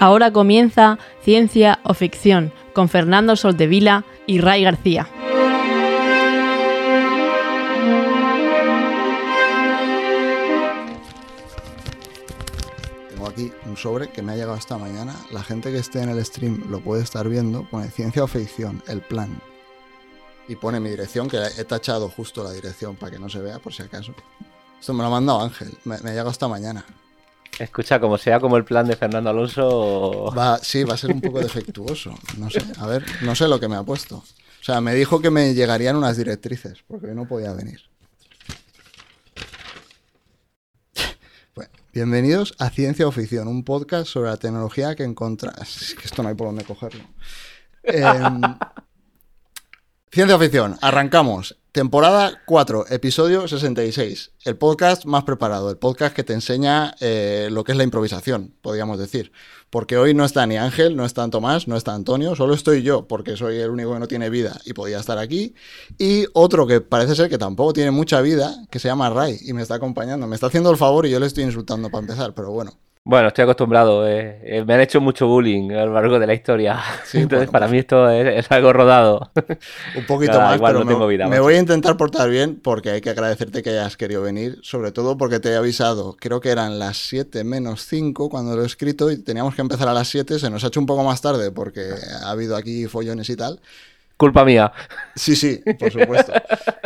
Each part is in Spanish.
Ahora comienza Ciencia o Ficción con Fernando Soldevila y Ray García. Tengo aquí un sobre que me ha llegado esta mañana. La gente que esté en el stream lo puede estar viendo. Pone Ciencia o Ficción, el plan. Y pone mi dirección, que he tachado justo la dirección para que no se vea por si acaso. Esto me lo ha mandado Ángel, me, me ha llegado esta mañana. Escucha, como sea como el plan de Fernando Alonso. Va, sí, va a ser un poco defectuoso. No sé, a ver, no sé lo que me ha puesto. O sea, me dijo que me llegarían unas directrices, porque no podía venir. Bueno, bienvenidos a Ciencia o Ficción, un podcast sobre la tecnología que. Es que esto no hay por dónde cogerlo. Em, Ciencia Ficción, arrancamos. Temporada 4, episodio 66. El podcast más preparado, el podcast que te enseña eh, lo que es la improvisación, podríamos decir. Porque hoy no está ni Ángel, no está Tomás, no está Antonio, solo estoy yo, porque soy el único que no tiene vida y podía estar aquí. Y otro que parece ser que tampoco tiene mucha vida, que se llama Ray y me está acompañando. Me está haciendo el favor y yo le estoy insultando para empezar, pero bueno. Bueno, estoy acostumbrado. eh, eh, me han hecho mucho bullying a lo largo de la historia. Sí, Entonces, bueno, para pues- mí esto es, es algo rodado. Un poquito Nada, más, igual pero no me, tengo vida, me voy a intentar portar bien porque hay que agradecerte que hayas querido venir, sobre todo porque te he avisado, creo que eran las 7 menos 5 cuando lo he escrito y teníamos que empezar a las 7, se nos ha hecho un poco más tarde porque ha habido aquí follones y tal. Culpa mía. Sí, sí, por supuesto.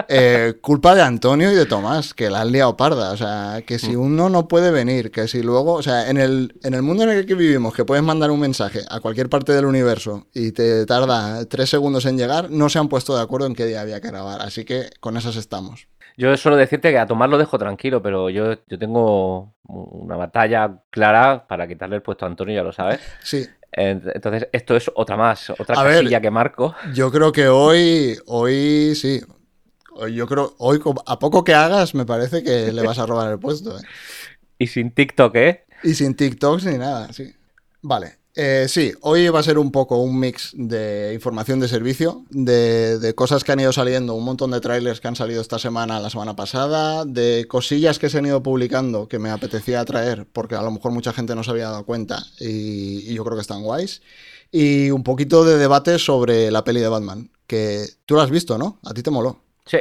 Eh, culpa de Antonio y de Tomás, que la han liado parda. O sea, que si uno no puede venir, que si luego, o sea, en el, en el mundo en el que vivimos, que puedes mandar un mensaje a cualquier parte del universo y te tarda tres segundos en llegar, no se han puesto de acuerdo en qué día había que grabar. Así que con esas estamos. Yo suelo decirte que a Tomás lo dejo tranquilo, pero yo, yo tengo una batalla clara para quitarle el puesto a Antonio, ya lo sabes. Sí, Entonces, esto es otra más, otra A ver. casilla que marco. yo creo que hoy, hoy sí. Yo creo, hoy a poco que hagas, me parece que le vas a robar el puesto. ¿eh? Y sin TikTok, ¿eh? Y sin TikToks ni nada, sí. Vale. Eh, sí, hoy va a ser un poco un mix de información de servicio, de, de cosas que han ido saliendo, un montón de trailers que han salido esta semana, la semana pasada, de cosillas que se han ido publicando que me apetecía traer, porque a lo mejor mucha gente no se había dado cuenta y, y yo creo que están guays. Y un poquito de debate sobre la peli de Batman, que tú la has visto, ¿no? A ti te moló. Sí,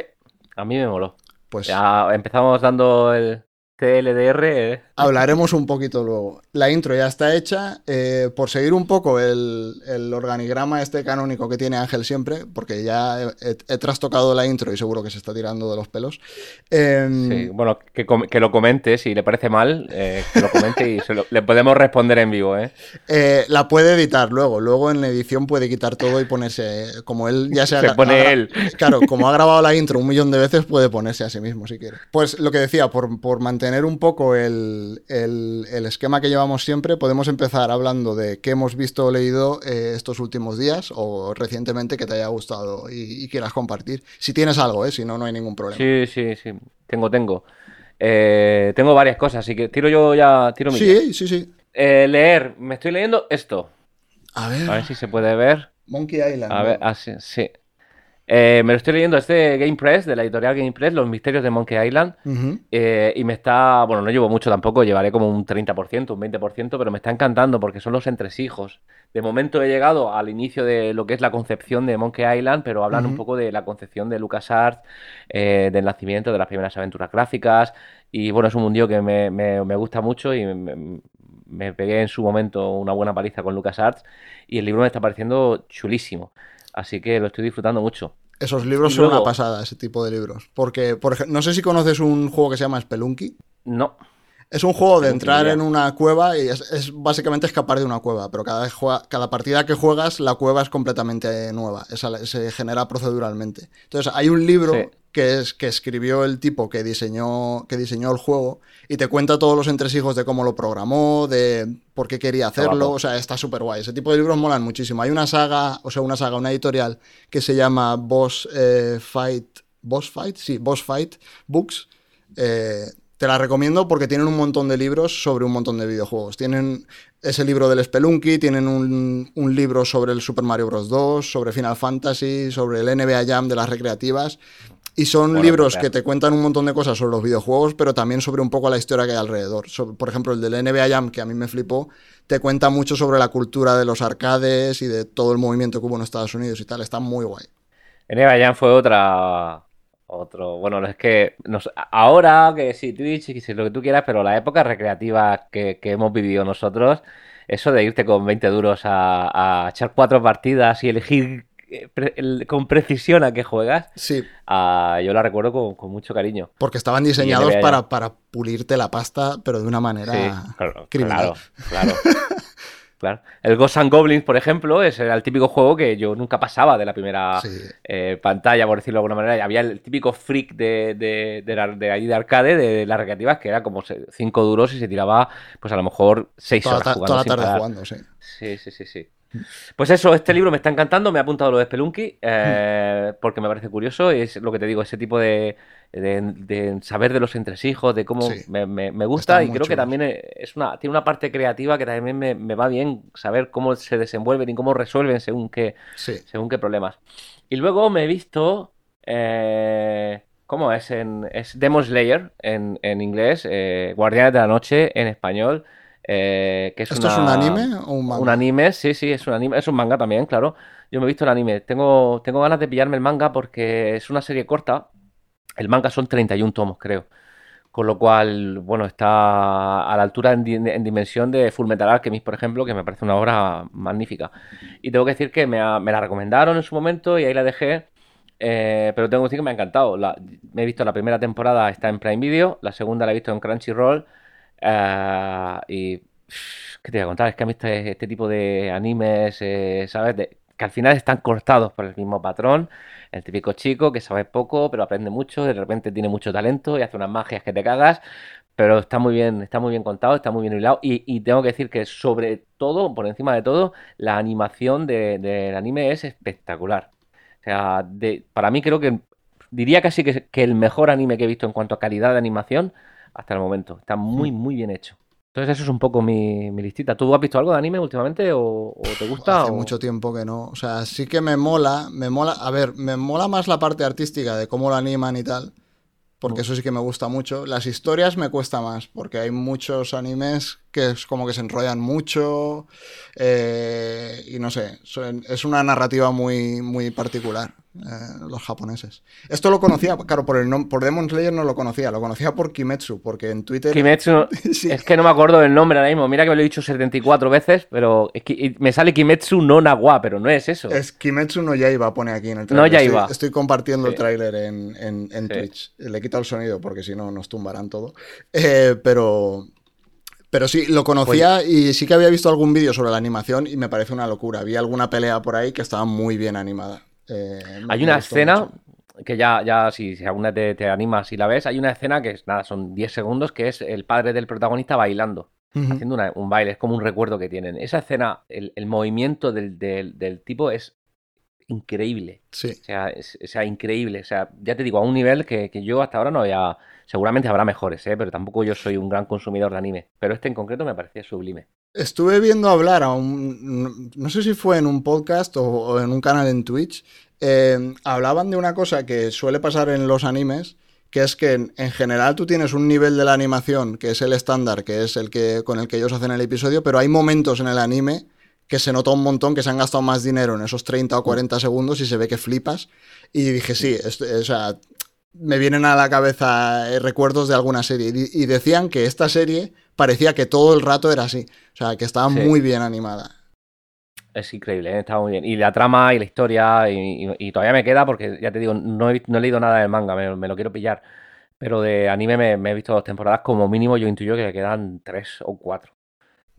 a mí me moló. Pues Ya empezamos dando el TLDR. ¿eh? Hablaremos un poquito luego. La intro ya está hecha. eh, por seguir un poco el, el organigrama este canónico que tiene Ángel siempre, porque ya he, he- he trastocado la intro y seguro que se está tirando de los pelos. em, Sí, bueno, que, lo comente, si le parece mal, eh, que lo comente y se lo- le podemos responder en vivo, la puede editar luego. Luego en la edición puede quitar todo y ponerse. Como él ya se, ha- Se pone ha él. Claro, como ha grabado la intro un millón de veces, puede ponerse a sí mismo si quiere. Pues lo que decía, por, por mantener un poco el, el- el esquema que llevamos siempre, podemos empezar hablando de qué hemos visto o leído eh, estos últimos días o recientemente que te haya gustado y, y quieras compartir. Si tienes algo, ¿eh? si no, no hay ningún problema. Sí, sí, sí. Tengo, tengo. Eh, tengo varias cosas, así que tiro yo ya, tiro mi. sí, sí, sí. Eh, leer, me estoy leyendo esto. A ver, A ver si se puede ver. Monkey Island. A ver, ¿no? así, sí. Eh, me lo estoy leyendo, es de Game Press, de la editorial Game Press, Los Misterios de Monkey Island. Eh, y me está, bueno, no llevo mucho tampoco, llevaré como un 30%, un 20%, pero me está encantando porque son los entresijos. De momento he llegado al inicio de lo que es la concepción de Monkey Island, pero hablan un poco de la concepción de LucasArts, eh, del nacimiento de las primeras aventuras gráficas. Y bueno, es un mundillo que me, me- me gusta mucho y me, me pegué en su momento una buena paliza con LucasArts. Y el libro me está pareciendo chulísimo. Así que lo estoy disfrutando mucho. Esos libros son una pasada, ese tipo de libros. Porque, por ejemplo, no sé si conoces un juego que se llama Spelunky. No, Es un juego de entrar en una cueva y es, es básicamente escapar de una cueva, pero cada, cada partida que juegas la cueva es completamente nueva, esa- se genera proceduralmente. Entonces hay un libro Sí. que es que escribió el tipo que diseñó, que diseñó el juego y te cuenta todos los entresijos de cómo lo programó, de por qué quería hacerlo, o sea, está súper guay. Ese tipo de libros molan muchísimo. Hay una saga, o sea, una saga, una editorial que se llama Boss eh, Fight, Boss Fight, sí, Boss Fight Books. Eh, te la recomiendo porque tienen un montón de libros sobre un montón de videojuegos. Tienen ese libro del Spelunky, tienen un, un libro sobre el Super Mario Bros. 2, sobre Final Fantasy, sobre el NBA Jam de las recreativas. Y son Bueno, libros claro. que te cuentan un montón de cosas sobre los videojuegos, pero también sobre un poco la historia que hay alrededor. Por ejemplo, el del NBA Jam, que a mí me flipó, te cuenta mucho sobre la cultura de los arcades y de todo el movimiento que hubo en Estados Unidos y tal. Está muy guay. NBA Jam fue otra. Otro. Bueno, es que nos- ahora que sí, Twitch y sí, lo que tú quieras, pero la época recreativa que, que hemos vivido nosotros, eso de irte con 20 duros a, a echar cuatro partidas y elegir eh, pre- el- con precisión a qué juegas, Sí, ah, yo la recuerdo con, con mucho cariño. porque estaban diseñados para, para pulirte la pasta, pero de una manera Sí, claro, criminal. claro, claro. Claro. El Ghosts and Goblins, por ejemplo, era el típico juego que yo nunca pasaba de la primera Sí. eh, pantalla, por decirlo de alguna manera. Y había el típico freak de, de, de, la- de ahí de arcade, de, las recreativas, que era como 5 duros y se tiraba, pues a lo mejor 6 Toda, horas jugando toda la tarde parar. jugando, sí. Sí, sí, sí, sí. Pues eso, este libro me está encantando, me ha apuntado lo de Spelunky, eh, porque me parece curioso, y es lo que te digo, ese tipo de, de- de saber de los entresijos, de cómo Sí. me, me- me gusta, y creo que chulos. también es una, tiene una parte creativa que también me, me va bien saber cómo se desenvuelven y cómo resuelven según qué, Sí. según qué problemas. Y luego me he visto, eh, ¿cómo es? En, es Demon Slayer en, en inglés, eh, Guardianes de la Noche en español, eh, que es ¿Esto es un una- anime o un manga? un anime, sí, sí, es un anime, es un manga también, claro. Yo me he visto el anime. Tengo, tengo ganas de pillarme el manga porque es una serie corta. El manga son 31 tomos, creo. Con lo cual, bueno, está a la altura en, di- en dimensión de Fullmetal Alchemist, por ejemplo, que me parece una obra magnífica. Y tengo que decir que me, la recomendaron en su momento y ahí la dejé. eh, pero tengo que decir que me ha encantado. La- me he visto la primera temporada, está en Prime Video. La segunda la he visto en Crunchyroll. eh, y ¿Qué te voy a contar? Es que a mí este, este tipo de animes, eh, ¿sabes? Que al final están cortados por el mismo patrón. El típico chico que sabe poco, pero aprende mucho, de repente tiene mucho talento y hace unas magias que te cagas. Pero está muy bien, está muy bien contado, está muy bien hilado. Y, y tengo que decir que sobre todo, por encima de todo, la animación de- del anime es espectacular. O sea, de- para mí creo que diría casi que, que el mejor anime que he visto en cuanto a calidad de animación hasta el momento. Está muy, muy bien hecho. Entonces eso es un poco mi, mi listita. ¿Tú has visto algo de anime últimamente o, o te gusta? Hace o- mucho tiempo que no. O sea, sí que me mola, me mola, a ver, me mola más la parte artística de cómo lo animan y tal, porque eso sí que me gusta mucho. Las historias me cuesta más, porque hay muchos animes que es como que se enrollan mucho eh, y no sé, es una narrativa muy, muy particular, eh, los japoneses. Esto lo conocía, claro, por, el nom- por Demon Slayer no lo conocía, lo conocía por Kimetsu, porque en Twitter... Kimetsu, Sí. es que no me acuerdo del nombre ahora mismo. Mira que me lo he dicho 74 veces, pero es que- y me sale Kimetsu no Nawa, pero no es eso. Es Kimetsu no Yaiba, pone aquí en el No trailer. Yaiba. Estoy, estoy compartiendo el tráiler en, en- en Sí. Twitch. Le quitado el sonido porque si no nos tumbarán todo. Eh, pero, pero sí, lo conocía Pues y sí que había visto algún vídeo sobre la animación y me parece una locura. Había alguna pelea por ahí que estaba muy bien animada. Eh, Hay una escena mucho. que ya, ya si, si alguna te, te animas y la ves, hay una escena que es nada, son 10 segundos, que es el padre del protagonista bailando, haciendo una- un baile, es como un recuerdo que tienen. Esa escena, el, el movimiento del, del- del tipo es increíble. Sí. O sea, es- o sea, increíble. O sea, ya te digo, a un nivel que, que yo hasta ahora no había. Seguramente habrá mejores, ¿eh? pero tampoco yo soy un gran consumidor de anime. Pero este en concreto me parecía sublime. Estuve viendo hablar a un. No sé si fue en un podcast o, o en un canal en Twitch. eh, hablaban de una cosa que suele pasar en los animes, que es que en, en general tú tienes un nivel de la animación que es el estándar, que es el que con el que ellos hacen el episodio, pero hay momentos en el anime que se nota un montón que se han gastado más dinero en esos 30 o 40 segundos y se ve que flipas. Y dije, sí, esto- o sea, me vienen a la cabeza eh, recuerdos de alguna serie. Y, decían que esta serie parecía que todo el rato era así. O sea, que estaba Sí. muy bien animada. Es increíble, ¿eh? Estaba muy bien. Y la trama y la historia, y, y- y todavía me queda porque, ya te digo, no he, no he leído nada del manga, me, me lo quiero pillar. Pero de anime me, me he visto dos temporadas, como mínimo yo intuyo que quedan tres o cuatro.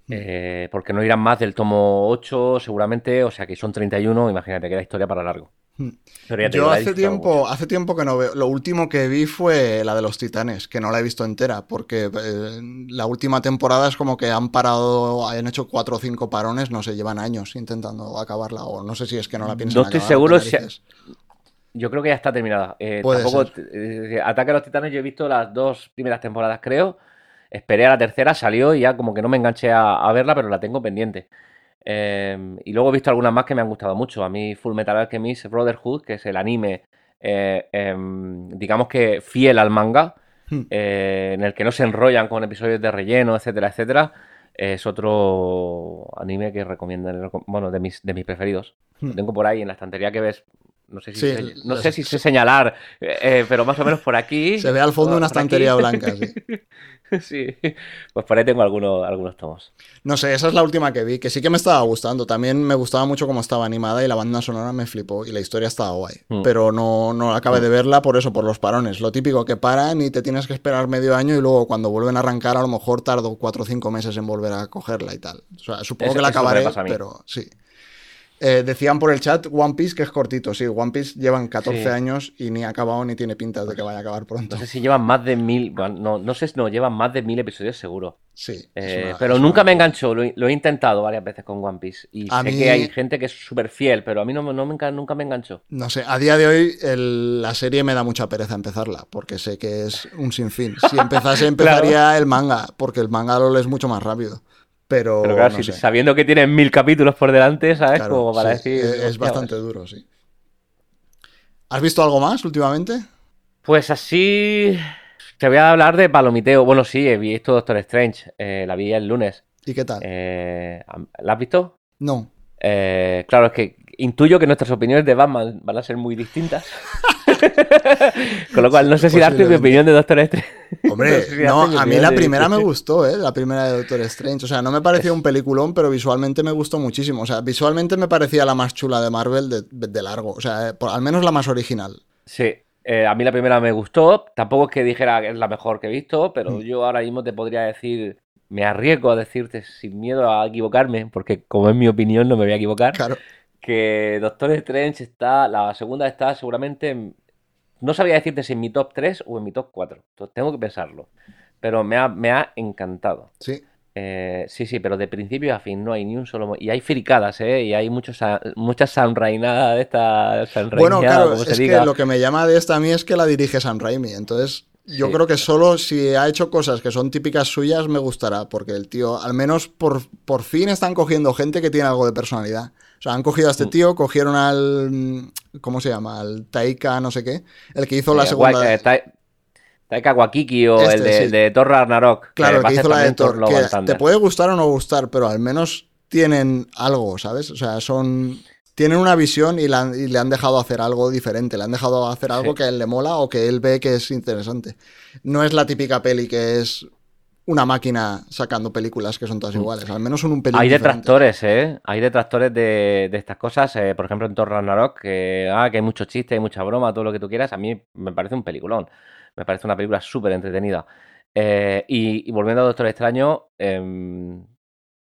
Eh, porque no irán más del tomo 8 seguramente, o sea que son 31, imagínate que la historia para largo. Mm. Pero ya te Yo hace tiempo, mucho. hace tiempo que no veo. Lo último que vi fue la de los titanes, que no la he visto entera, porque eh, la última temporada es como que han parado, han hecho cuatro o cinco parones, no sé, llevan años intentando acabarla, o no sé si es que no la piensan No estoy acabar, seguro si-. Yo creo que ya está terminada. Eh, tampoco, eh, Ataque a los Titanes, yo he visto las dos primeras temporadas, creo. Esperé a la tercera, salió y ya como que no me enganché a, a verla, pero la tengo pendiente. Eh, y luego he visto algunas más que me han gustado mucho. A mí Full Metal Alchemist Brotherhood, que es el anime eh, em, digamos que fiel al manga, Hmm. eh, en el que no se enrollan con episodios de relleno, etcétera, etcétera, es otro anime que recomiendo, bueno, de mis, de mis preferidos. Hmm. Lo tengo por ahí en la estantería que ves. No sé si, Sí, sé, no las- sé, si sé señalar, eh, eh, pero más o menos por aquí. Se ve al fondo una aquí. estantería blanca, sí. sí, pues por ahí tengo algunos, algunos tomos. No sé, esa es la última que vi, que sí que me estaba gustando. También me gustaba mucho cómo estaba animada y la banda sonora me flipó y la historia estaba guay. Mm. Pero no, no acabé de verla por eso, por los parones. Lo típico que paran y te tienes que esperar medio año y luego cuando vuelven a arrancar a lo mejor tardo cuatro o cinco meses en volver a cogerla y tal. O sea, supongo que la acabaré, pero sí. Eh, decían por el chat One Piece que es cortito, sí. One Piece llevan 14 Sí. años y ni ha acabado ni tiene pinta de que vaya a acabar pronto. No sé si llevan más de mil, bueno, no, no sé si no, llevan más de mil episodios seguro. Sí. Eh, una- pero nunca una- me enganchó, lo, he- lo he intentado varias veces con One Piece. Y A sé mí- que hay gente que es súper fiel, pero a mí no, me- no me, nunca me enganchó. No sé, a día de hoy el- la serie me da mucha pereza empezarla, porque sé que es un sinfín. Si empezase, empezaría el manga, porque el manga lo lees mucho más rápido. Pero, Pero claro, no si- sé. sabiendo que tienen mil capítulos por delante, ¿sabes? Claro, Como para sí, decir. es, es hostia, bastante pues- duro, sí. ¿Has visto algo más últimamente? Pues así. Te voy a hablar de Palomiteo. Bueno, sí, he visto Doctor Strange. eh, la vi el lunes. ¿Y qué tal? Eh, ¿La has visto? No. Eh, claro, es que intuyo que nuestras opiniones de Batman van a ser muy distintas. Con lo cual, no sé si darte mi opinión de Doctor Strange. Hombre, No sé si no, hace mi a mí la de- primera me gustó, ¿eh? La primera de Doctor Strange. O sea, no me pareció un peliculón, pero visualmente me gustó muchísimo. O sea, visualmente me parecía la más chula de Marvel de, de largo. O sea, eh, por- al menos la más original. Sí, eh, a mí la primera me gustó. Tampoco es que dijera que es la mejor que he visto, pero Mm. yo ahora mismo te podría decir, me arriesgo a decirte sin miedo a equivocarme, porque como es mi opinión no me voy a equivocar, Claro. que Doctor Strange está, la segunda está seguramente, en- no sabía decirte si en mi top 3 o en mi top 4. Entonces tengo que pensarlo. Pero me ha, me ha encantado. Sí. Eh, sí, sí, pero de principio a fin no hay ni un solo... Y hay fricadas, ¿eh? Y hay muchos, muchas sanrainadas de esta Bueno, claro, como se es diga. que lo que me llama de esta a mí es que la dirige Sam Raimi. Entonces, yo Sí. creo que solo si ha hecho cosas que son típicas suyas me gustará, porque el tío, al menos por, por fin están cogiendo gente que tiene algo de personalidad. O sea, han cogido a este Mm. tío, cogieron al. ¿Cómo se llama? Al Taika, no sé qué. El que hizo la Eh, segunda. Eh, Tai- Taika Waikiki o Este, el, de, sí. el de Thor Ragnarok. Claro, el que hizo la de Thor Thor. Que te puede gustar o no gustar, pero al menos tienen algo, ¿sabes? O sea, son. Tienen una visión y, la han- y le han dejado hacer algo diferente. Le han dejado hacer algo Sí. que a él le mola o que él ve que es interesante. No es la típica peli que es una máquina sacando películas que son todas iguales. Al menos son un pelín Mm. Hay diferente. detractores, ¿eh? Hay detractores de, de estas cosas. eh, por ejemplo, en Thor Ragnarok, que, ah, que hay mucho chiste, hay mucha broma, todo lo que tú quieras. A mí me parece un peliculón. Me parece una película súper entretenida. Eh, y, y volviendo a Doctor Extraño, em,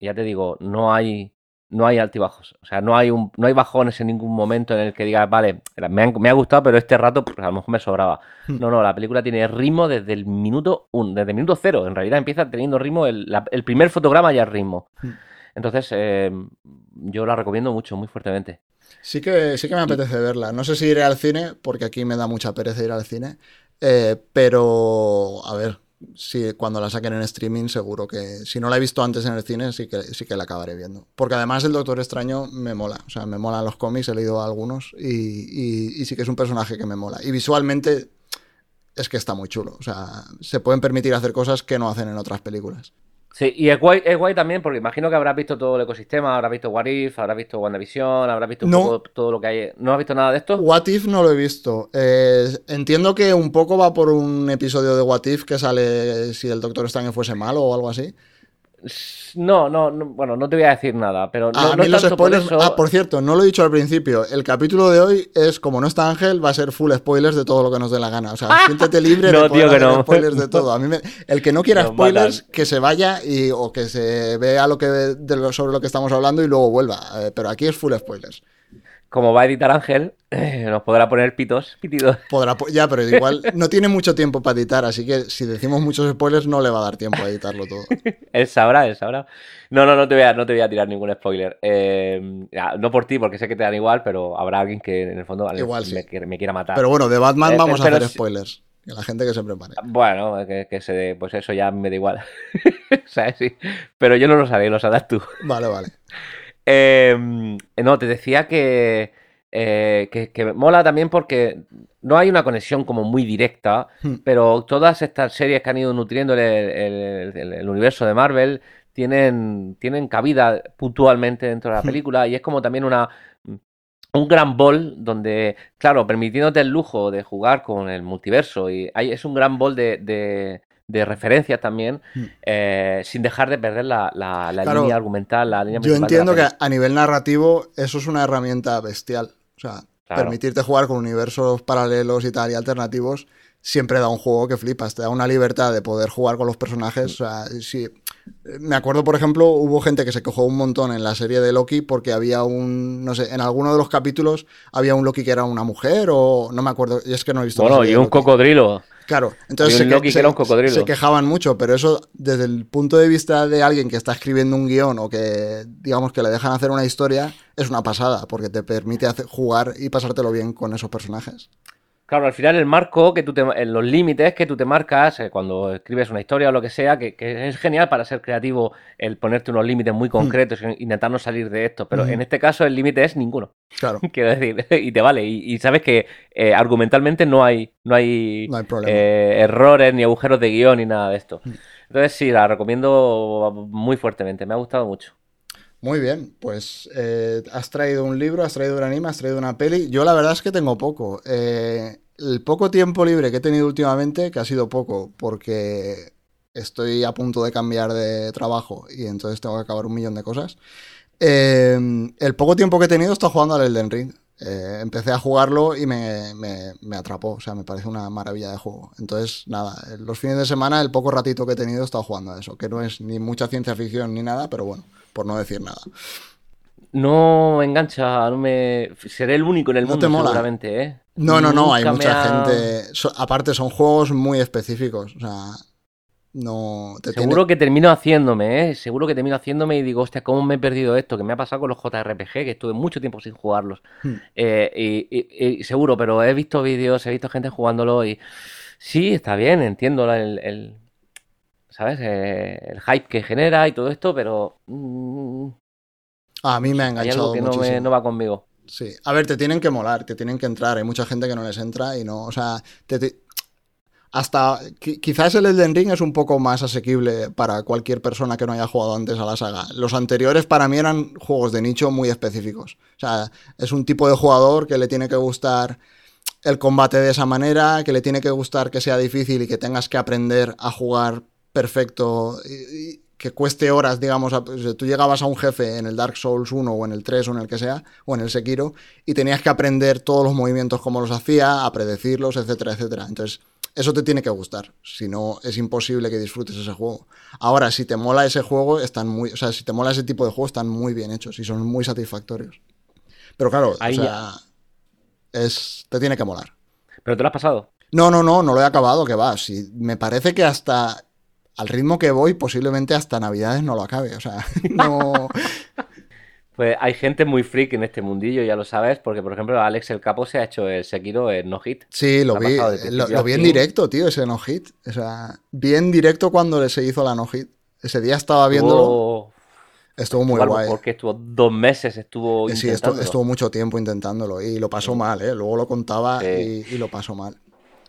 ya te digo, no hay, no hay altibajos. O sea, no hay, un, no hay bajones en ningún momento en el que digas, vale, me, han- me ha gustado, pero este rato pues, a lo mejor me sobraba. Hmm. No, no, la película tiene ritmo desde el minuto uno, desde el minuto cero. En realidad empieza teniendo ritmo, el, la- el primer fotograma ya es ritmo. Hmm. Entonces, eh, yo la recomiendo mucho, muy fuertemente. Sí que, sí que me apetece verla. No sé si iré al cine, porque aquí me da mucha pereza ir al cine. eh, pero, a ver, si cuando la saquen en streaming, seguro que. Si no la he visto antes en el cine, sí que, sí que la acabaré viendo. Porque además el Doctor Extraño me mola. O sea, me molan los cómics, he leído algunos. Y, y- y sí que es un personaje que me mola. Y visualmente es que está muy chulo. O sea, se pueden permitir hacer cosas que no hacen en otras películas. Sí, y es guay, es guay también porque imagino que habrás visto todo el ecosistema, habrás visto What If, habrás visto WandaVision, habrás visto un No. poco todo lo que hay. ¿No has visto nada de esto? What If no lo he visto. Eh, entiendo que un poco va por un episodio de What If que sale si el Doctor Extraño fuese malo o algo así. No, no, no, bueno, no te voy a decir nada, pero no, Ah, a no mí los por spoilers. eso- Ah, por cierto, no lo he dicho al principio. El capítulo de hoy es como no está Ángel, va a ser full spoilers de todo lo que nos dé la gana. O sea, siéntete libre No, de poder tío, que hacer no. spoilers de todo. A mí me- el que no quiera Nos spoilers, matan. que se vaya y, o que se vea lo que de lo- sobre lo que estamos hablando y luego vuelva. Eh, pero aquí es full spoilers. Como va a editar Ángel, nos podrá poner pitos, pitidos. Podrá, po- ya, pero igual no tiene mucho tiempo para editar, así que si decimos muchos spoilers no le va a dar tiempo a editarlo todo. Él sabrá, él sabrá. No, no, no te voy a, no te voy a tirar ningún spoiler. Eh, ya, no por ti, porque sé que te dan igual, pero habrá alguien que en el fondo Igual me, sí. quiere- me quiera matar. Pero bueno, de Batman Eh, vamos a hacer spoilers. Que la gente que se prepare. Bueno, que, que se dé- pues eso ya me da igual. ¿Sabes? Sí. Pero yo no lo haré, lo sabrás tú. Vale, vale. Eh, no, te decía que, eh, que, que mola también porque no hay una conexión como muy directa, Hmm. pero todas estas series que han ido nutriendo el, el- el- el universo de Marvel tienen, tienen cabida puntualmente dentro de la Hmm. película y es como también una un gran bol donde, claro, permitiéndote el lujo de jugar con el multiverso y hay, es un gran bol de, de, de referencias también, Hmm. eh, sin dejar de perder la, la- la Claro, línea argumental, la línea Yo entiendo que a nivel narrativo eso es una herramienta bestial. O sea, Claro. permitirte jugar con universos paralelos y tal y alternativos siempre da un juego que flipas. Te da una libertad de poder jugar con los personajes. O sea, sí. Me acuerdo, por ejemplo, hubo gente que se quejó un montón en la serie de Loki porque había un, no sé, en alguno de los capítulos había un Loki que era una mujer o no me acuerdo, y es que no he visto. Bueno, y un cocodrilo. Claro, entonces se, que- que quejaban mucho, pero eso desde el punto de vista de alguien que está escribiendo un guion o que digamos que le dejan hacer una historia, es una pasada, porque te permite hacer- jugar y pasártelo bien con esos personajes. Claro, al final el marco que tú te, los límites que tú te marcas eh, cuando escribes una historia o lo que sea, que, que es genial para ser creativo el ponerte unos límites muy concretos e intentar no salir de esto, pero Ujú. en este caso el límite es ninguno, Claro, quiero decir, y te vale, y, y sabes que eh, argumentalmente no hay, no hay, no hay eh, errores ni agujeros de guion ni nada de esto. Mm. Entonces sí, la recomiendo muy fuertemente, me ha gustado mucho. Muy bien, pues eh, has traído un libro, has traído un anime, has traído una peli. Yo la verdad es que tengo poco. Eh, el poco tiempo libre que he tenido últimamente, que ha sido poco, porque estoy a punto de cambiar de trabajo y entonces tengo que acabar un millón de cosas. Eh, el poco tiempo que he tenido está jugando al Elden Ring. Empecé a jugarlo y me, me- me atrapó, o sea, me parece una maravilla de juego. Entonces, nada, los fines de semana, el poco ratito que he tenido, he estado jugando a eso, que no es ni mucha ciencia ficción ni nada, pero bueno, por no decir nada. No engancha, no me... Seré el único en el ¿No mundo te mola? seguramente, ¿eh? No, no, no, hay mucha ha- gente. aparte, son juegos muy específicos, o sea, no te tiene- Seguro que termino haciéndome, ¿eh? Seguro que termino haciéndome y digo, hostia, ¿cómo me he perdido esto? Que me ha pasado con los JRPG, que estuve mucho tiempo sin jugarlos. Hmm. Eh, y, y- y seguro, pero he visto vídeos, he visto gente jugándolo y sí, está bien, entiendo el- ¿sabes? Eh, el hype que genera y todo esto, pero mm, A mí me ha hay enganchado algo que no, me, muchísimo. no va conmigo. Sí, a ver, te tienen que molar, te tienen que entrar. Hay mucha gente que no les entra y no, o sea, te- te- hasta qui- quizás el Elden Ring es un poco más asequible para cualquier persona que no haya jugado antes a la saga. Los anteriores para mí eran juegos de nicho muy específicos. O sea, es un tipo de jugador que le tiene que gustar el combate de esa manera, que le tiene que gustar que sea difícil y que tengas que aprender a jugar perfecto que cueste horas, digamos, a- tú llegabas a un jefe en el Dark Souls 1 o en el 3 o en el que sea, o en el Sekiro, y tenías que aprender todos los movimientos como los hacía, a predecirlos, etcétera, etcétera. Entonces, eso te tiene que gustar, si no es imposible que disfrutes ese juego. Ahora, si te mola ese juego, están muy, o sea, si te mola ese tipo de juegos, están muy bien hechos y son muy satisfactorios. Pero claro, Ahí o sea, es, te tiene que molar. ¿Pero te lo has pasado? No, no, no, no lo he acabado, que va. Sí, me parece que hasta al ritmo que voy, posiblemente hasta Navidades no lo acabe. O sea, no. Pues hay gente muy freak en este mundillo, ya lo sabes, porque por ejemplo Alex el Capo se ha hecho el Sekiro en no hit. Sí, lo vi. de Lo, lo vi en directo, tío, ese no hit. O sea, vi en directo cuando se hizo la no hit. Ese día estaba viéndolo. Estuvo- Estuvo muy guay. Porque estuvo dos meses, estuvo Eh, Sí, estu- intentándolo. estuvo mucho tiempo intentándolo y lo pasó mal, ¿eh? Luego lo contaba Sí. y, y lo pasó mal.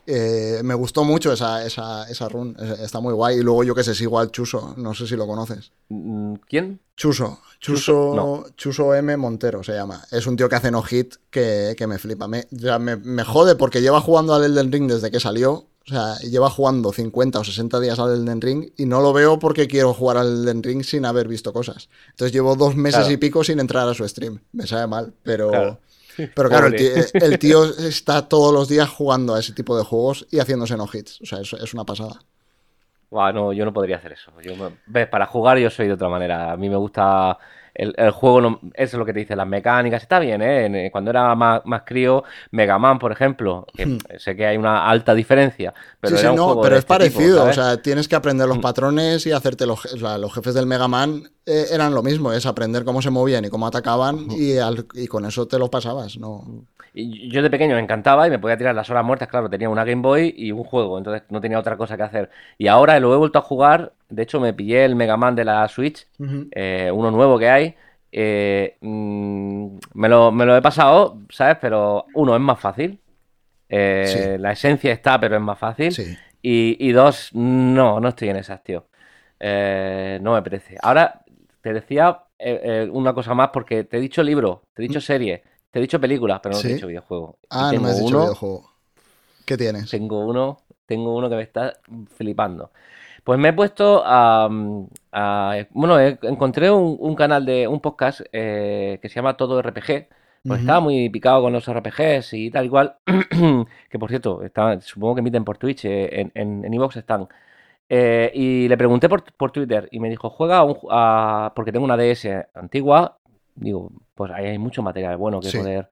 Eh, me gustó mucho esa, esa, esa run, eh, está muy guay. Y luego yo que sé, sigo al Chuso, no sé si lo conoces. Mm, ¿Quién? Chuso, Chuso, Chuso, no. Chuso M. Montero se llama. Es un tío que hace no hit que, que me flipa. Me, ya me, me jode porque lleva jugando al Elden Ring desde que salió. O sea, lleva jugando 50 o 60 días al Elden Ring y no lo veo porque quiero jugar al Elden Ring sin haber visto cosas. Entonces llevo dos meses Claro. y pico sin entrar a su stream. Me sabe mal, pero... Claro. Pero claro, el tío, el tío está todos los días jugando a ese tipo de juegos y haciéndose no hits. O sea, es, es una pasada. Buah, no, yo no podría hacer eso. Yo me- ves, para jugar yo soy de otra manera. A mí me gusta el, el juego, no- eso es lo que te dice, las mecánicas. Está bien, ¿eh? Eh, Cuando era más, más crío, Mega Man, por ejemplo, que sé que hay una alta diferencia, pero Hmm. sí, era sí, un no, juego pero de es este parecido. o sea, tienes que aprender los Mm. patrones y hacerte los, los jefes del Mega Man eh, eran lo mismo, es aprender cómo se movían y cómo atacaban y, al- y con eso te los pasabas, ¿no? Yo de pequeño me encantaba y me podía tirar las horas muertas, claro, tenía una Game Boy y un juego, entonces no tenía otra cosa que hacer. Y ahora lo he vuelto a jugar, de hecho me pillé el Mega Man de la Switch, eh, uno nuevo que hay, Eh, mm, me, lo, me lo he pasado, ¿sabes? Pero uno, es más fácil. Eh, Sí. La esencia está, pero es más fácil. Sí. Y, y dos, no, no estoy en esas, tío. Eh, no me apetece. Ahora, te decía eh, una cosa más, porque te he dicho libro, te he dicho serie, te he dicho películas, pero no te he dicho videojuego. Ah, no me has dicho uno, videojuego. ¿Qué tienes? tengo uno, tengo uno que me está flipando. Pues me he puesto a, a- bueno, encontré un, un canal de un podcast eh, que se llama Todo RPG. Pues estaba muy picado con los RPGs y tal igual. que por cierto, está- supongo que emiten por Twitch, eh, en, en, en iVoox están. Eh, y le pregunté por, por Twitter y me dijo, juega a un a- porque tengo una DS antigua. Digo, pues ahí hay mucho material bueno que Sí. poder.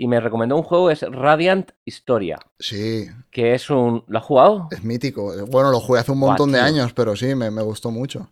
Y me recomendó un juego, es Radiant Historia, Sí, que es un... ¿Lo has jugado? es mítico. Bueno, lo jugué hace un montón de años, pero sí, me, me gustó mucho.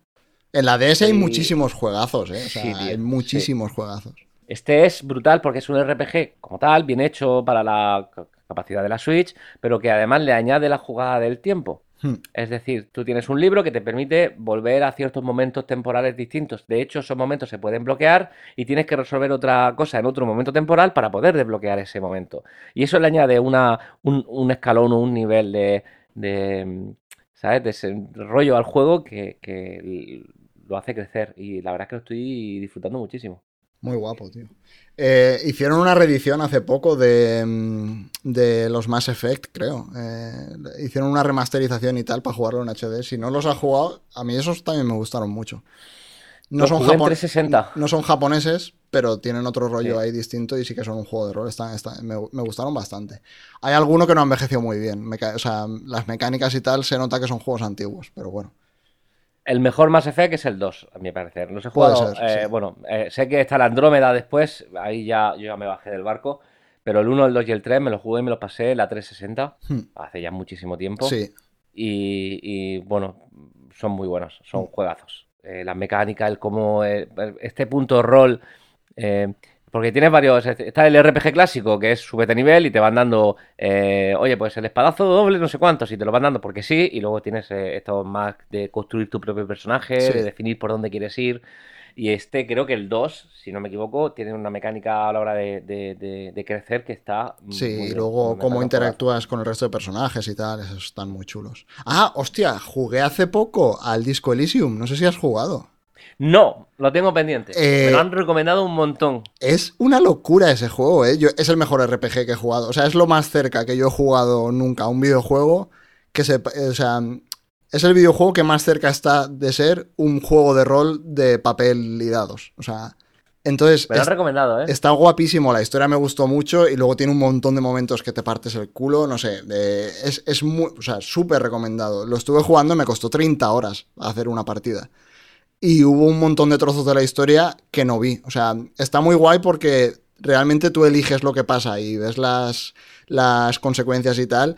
En la DS hay muchísimos juegazos, ¿eh? O sea, Sí, hay sí. muchísimos juegazos. Este es brutal porque es un RPG como tal, bien hecho para la ca- capacidad de la Switch, pero que además le añade la jugada del tiempo. Hmm. Es decir, tú tienes un libro que te permite volver a ciertos momentos temporales distintos. De hecho, esos momentos se pueden bloquear y tienes que resolver otra cosa en otro momento temporal para poder desbloquear ese momento. Y eso le añade una, un, un escalón o un nivel de, de, ¿sabes? Desarrollo al juego que, que lo hace crecer. Y la verdad es que lo estoy disfrutando muchísimo. Muy guapo, tío. Eh, hicieron una reedición hace poco de, mm, de los Mass Effect, creo. Eh, hicieron una remasterización y tal para jugarlo en HD. Si no los has jugado, a mí esos también me gustaron mucho. No Los son, japon- 360. no son japoneses, pero tienen otro rollo Sí. ahí distinto y sí que son un juego de rol. Están, están- me, me gustaron bastante. Hay alguno que no envejeció muy bien. Meca- o sea, las mecánicas y tal se nota que son juegos antiguos, pero bueno. El mejor Mass Effect es el 2, a mi parecer. He Puede jugado. ser, eh, sí. Bueno, eh, sé que está la Andrómeda después. Ahí ya yo ya me bajé del barco. Pero el 1, el 2 y el 3 me los jugué y me los pasé en la 360 Hmm. hace ya muchísimo tiempo. Sí, Y, y, bueno, son muy buenos, son Mm. juegazos. Eh, la mecánica, el cómo eh, este punto rol. Porque tienes varios. Está el RPG clásico, que es subete nivel y te van dando. eh, oye, pues el espadazo doble, no sé cuántos, y te lo van dando porque sí. Y luego tienes eh, esto más de construir tu propio personaje, Sí. de definir por dónde quieres ir. Y este, creo que el 2, si no me equivoco, tiene una mecánica a la hora de, de- de- de crecer que está. Sí, muy y luego cómo jugar. interactúas con el resto de personajes y tal, esos están muy chulos. Ah, hostia, jugué hace poco al Disco Elysium, no sé si has jugado. No, lo tengo pendiente. Eh, Me lo han recomendado un montón. Es una locura ese juego, ¿eh? Yo- es el mejor RPG que he jugado. O sea, es lo más cerca que yo he jugado nunca a un videojuego que se... O sea, es el videojuego que más cerca está de ser un juego de rol de papel y dados. O sea, entonces... Me lo han es- recomendado, ¿eh? Está guapísimo, la historia me gustó mucho y luego tiene un montón de momentos que te partes el culo, no sé, es, es muy, o sea, súper recomendado. Lo estuve jugando, me costó 30 horas hacer una partida. Y hubo un montón de trozos de la historia que no vi. O sea, está muy guay porque realmente tú eliges lo que pasa y ves las, las consecuencias y tal.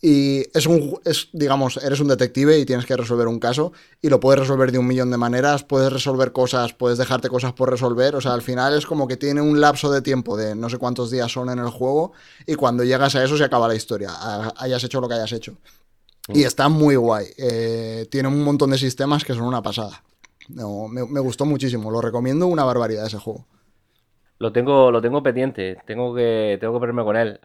Y es un, es, digamos, eres un detective y tienes que resolver un caso y lo puedes resolver de un millón de maneras, puedes resolver cosas, puedes dejarte cosas por resolver, o sea, al final es como que tiene un lapso de tiempo de no sé cuántos días son en el juego y cuando llegas a eso se acaba la historia, ha- hayas hecho lo que hayas hecho. Y está muy guay, eh, tiene un montón de sistemas que son una pasada. No, me, me gustó muchísimo, lo recomiendo una barbaridad ese juego. Lo tengo, lo tengo pendiente, tengo que, tengo que ponerme con él.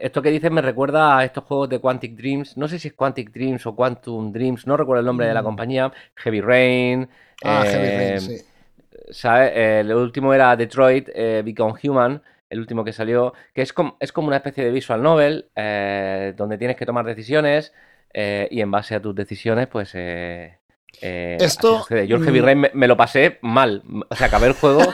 Esto que dices me recuerda a estos juegos de Quantic Dreams, no sé si es Quantic Dreams o Quantum Dreams, no recuerdo el nombre de la compañía, Heavy Rain, Mm. Ah, Heavy eh, Rain, sí. ¿sabes? Eh, el último era Detroit eh, Become Human, el último que salió, que es como, es como una especie de visual novel, eh, donde tienes que tomar decisiones eh, y en base a tus decisiones, pues... eh, Esto. Yo el Heavy mm. Rain me, me lo pasé mal, o sea, acabé el juego...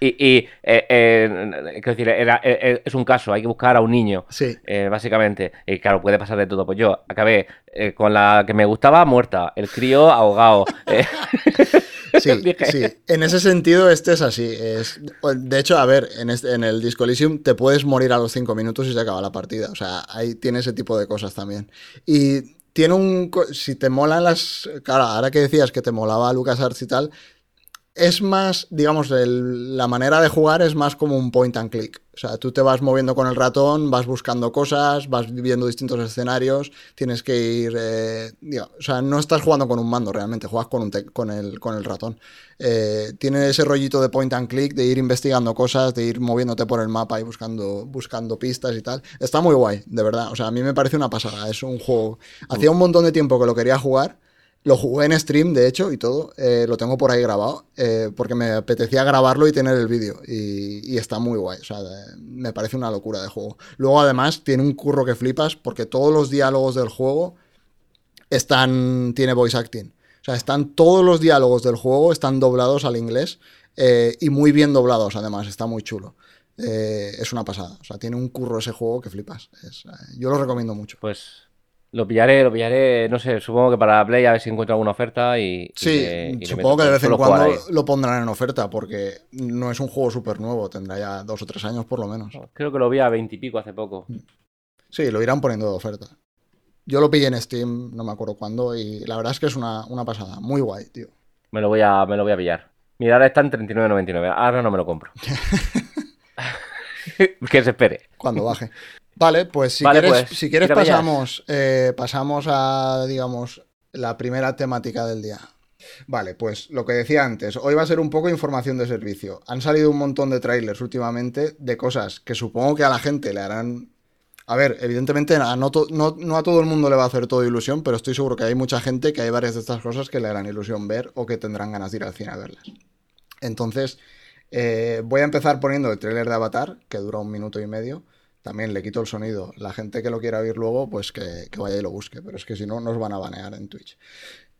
Y, y, eh, eh, quiero decir, era- es un caso, hay que buscar a un niño, Sí, básicamente. Y claro, puede pasar de todo. Pues yo acabé con la que me gustaba muerta, el crío ahogado. Sí. En ese sentido, este es así. Es, de hecho, a ver, en, este- en el Disco Elysium te puedes morir a los 5 minutos y se acaba la partida. O sea, ahí tiene ese tipo de cosas también. Y tiene un... Si te molan las... Claro, ahora que decías que te molaba LucasArts y tal, es más, digamos, la manera de jugar es más como un point and click. O sea, tú te vas moviendo con el ratón, vas buscando cosas, vas viviendo distintos escenarios, tienes que ir... eh, o sea, no estás jugando con un mando realmente, juegas con, un con, el, con el ratón. Eh, tiene ese rollito de point and click, de ir investigando cosas, de ir moviéndote por el mapa y buscando, buscando pistas y tal. Está muy guay, de verdad. O sea, a mí me parece una pasada. Es un juego... Hacía un montón de tiempo que lo quería jugar. Lo jugué en stream, de hecho, y todo. eh, lo tengo por ahí grabado, eh, porque me apetecía grabarlo y tener el vídeo. Y, y está muy guay. O sea, me parece una locura de juego. Luego, además, tiene un curro que flipas, porque todos los diálogos del juego están. tiene voice acting. O sea, están todos los diálogos del juego, están doblados al inglés. eh, y muy bien doblados, además. Está muy chulo. Eh, es una pasada. O sea, tiene un curro ese juego que flipas. Eh, yo lo recomiendo mucho. Pues lo pillaré, lo pillaré, no sé, supongo que para Play a ver si encuentro alguna oferta y, y Sí, le- y le supongo que de vez en cuando lo pondrán en oferta, porque no es un juego súper nuevo, tendrá ya dos o tres años por lo menos. Creo que lo vi a 20 y pico hace poco. Sí, lo irán poniendo de oferta. Yo lo pillé en Steam, no me acuerdo cuándo, y la verdad es que es una, una pasada, muy guay, tío. Me lo voy a, me lo voy a pillar. Mira, ahora está en 39.99. Ahora no me lo compro. que se espere. Cuando baje. Vale, pues si Vale, quieres, pues, si quieres pasamos, eh, pasamos a, digamos, la primera temática del día. Vale, pues lo que decía antes, hoy va a ser un poco información de servicio. Han salido un montón de trailers últimamente de cosas que supongo que a la gente le harán... A ver, evidentemente a no, to- no, no a todo el mundo le va a hacer todo ilusión, pero estoy seguro que hay mucha gente que hay varias de estas cosas que le harán ilusión ver o que tendrán ganas de ir al cine a verlas. Entonces, eh, voy a empezar poniendo el tráiler de Avatar, que dura un minuto y medio. También le quito el sonido. La gente que lo quiera oír luego, pues que, que vaya y lo busque. Pero es que si no, nos van a banear en Twitch.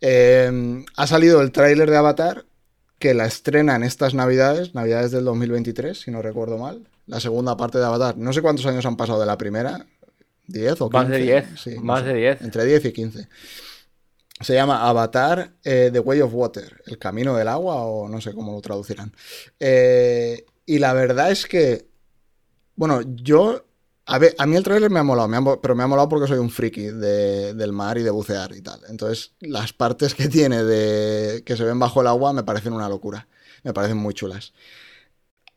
Eh, ha salido el tráiler de Avatar, que la estrenan estas navidades, navidades del 2023, si no recuerdo mal. La segunda parte de Avatar. No sé cuántos años han pasado de la primera. ¿10 o 15? Más de 10, Sí, no más sé. de 10. Entre 10 y 15. Se llama Avatar eh, The Way of Water, el camino del agua, o no sé cómo lo traducirán. Eh, y la verdad es que, bueno, yo, a, mí el tráiler me ha molado, pero me ha molado porque soy un friki de- del mar y de bucear y tal. Entonces, las partes que tiene de que se ven bajo el agua me parecen una locura, me parecen muy chulas.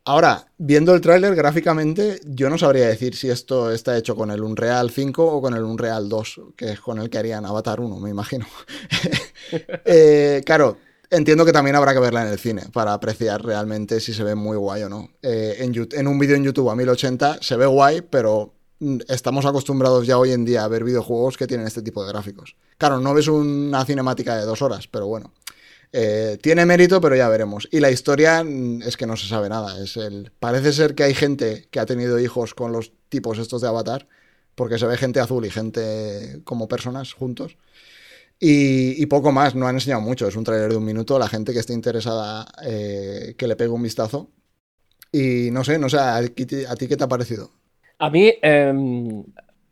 Ahora, viendo el tráiler gráficamente, yo no sabría decir si esto está hecho con el Unreal 5 o con el Unreal 2, que es con el que harían Avatar 1, me imagino. Eh, claro, entiendo que también habrá que verla en el cine para apreciar realmente si se ve muy guay o no. Eh, en, un vídeo en YouTube a 1080 se ve guay, pero mm, estamos acostumbrados ya hoy en día a ver videojuegos que tienen este tipo de gráficos. Claro, no ves una cinemática de dos horas, pero bueno. Eh, tiene mérito, pero ya veremos. Y la historia mm, es que no se sabe nada. Es el... Parece ser que hay gente que ha tenido hijos con los tipos estos de Avatar, porque se ve gente azul y gente como personas juntos. Y, y poco más, no han enseñado mucho. Es un tráiler de un minuto. La gente que esté interesada, eh, que le pegue un vistazo. Y no sé, no sé, ¿a, ti- a ti qué te ha parecido? A mí em,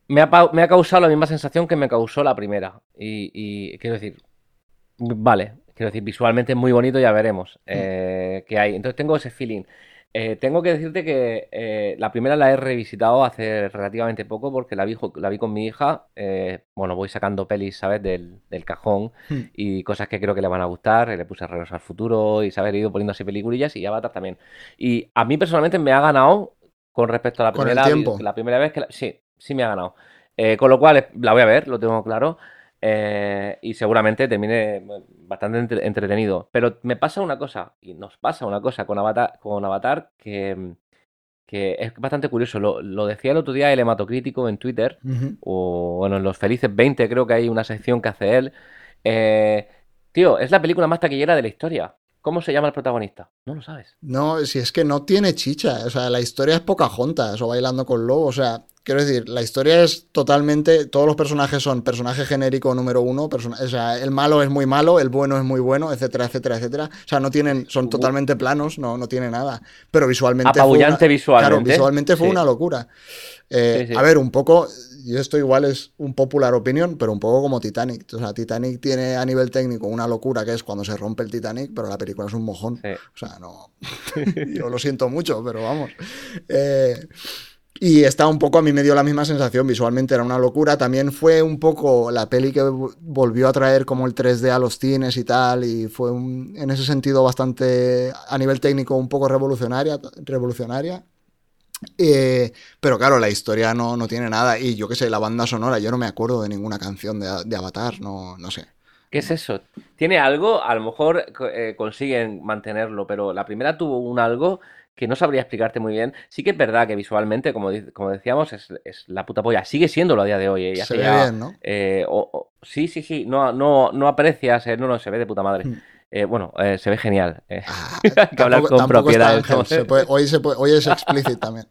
me, ha, me ha causado la misma sensación que me causó la primera. Y, y quiero decir, vale, quiero decir, visualmente es muy bonito, ya veremos eh, qué hay. Entonces tengo ese feeling. Eh, tengo que decirte que eh, la primera la he revisitado hace relativamente poco porque la vi, la vi con mi hija. eh, bueno, voy sacando pelis, ¿sabes? Del, del cajón Hmm. y cosas que creo que le van a gustar. Le puse Regreso al Futuro y, ¿sabes? He ido poniendo así peliculillas y Avatar también. Y a mí personalmente me ha ganado con respecto a la primera, la primera vez que la- sí, sí me ha ganado. Eh, con lo cual la voy a ver, lo tengo claro. Eh, y seguramente termine bueno, bastante entre- entretenido. Pero me pasa una cosa, y nos pasa una cosa con Avatar, con Avatar que, que es bastante curioso. Lo, lo decía el otro día el hematocrítico en Twitter, o bueno, en los Felices 20 creo que hay una sección que hace él. Eh, tío, es la película más taquillera de la historia. ¿Cómo se llama el protagonista? No lo sabes. No, si es que no tiene chicha. O sea, la historia es Pocahontas o Bailando con Lobo. O sea, quiero decir, la historia es totalmente. Todos los personajes son personaje genérico número uno. persona- o sea, el malo es muy malo, el bueno es muy bueno, etcétera, etcétera, etcétera. O sea, no tienen. Son totalmente planos, no, no tiene nada. Pero visualmente. fue Apabullante una- visualmente. Claro, visualmente fue Sí. una locura. Eh, Sí, sí. A ver, un poco. Y esto igual es un popular opinión, pero un poco como Titanic. O sea, Titanic tiene a nivel técnico una locura que es cuando se rompe el Titanic, pero la película es un mojón. O sea, no. Yo lo siento mucho, pero vamos. Eh, y está un poco, a mí me dio la misma sensación. Visualmente era una locura. También fue un poco la peli que vo- volvió a traer como el 3D a los cines y tal. Y fue en ese sentido bastante, a nivel técnico, un poco revolucionaria. revolucionaria. Eh, pero claro, la historia no, no tiene nada. Y yo qué sé, la banda sonora, yo no me acuerdo de ninguna canción de, de Avatar, no, no sé. ¿Qué es eso? Tiene algo, a lo mejor eh, consiguen mantenerlo, pero la primera tuvo un algo que no sabría explicarte muy bien. Sí que es verdad que visualmente, como, como decíamos, es, es la puta polla. Sigue siéndolo a día de hoy. eh, Se ve ya, bien, ¿no? eh, o- o- sí, sí, sí. No, no, no aprecias, eh, no, no, se ve de puta madre. Mm. Eh, bueno, eh, se ve genial. eh. Ah, Hay que hablar con está propiedad. Se puede- hoy, se puede- hoy es explícito también.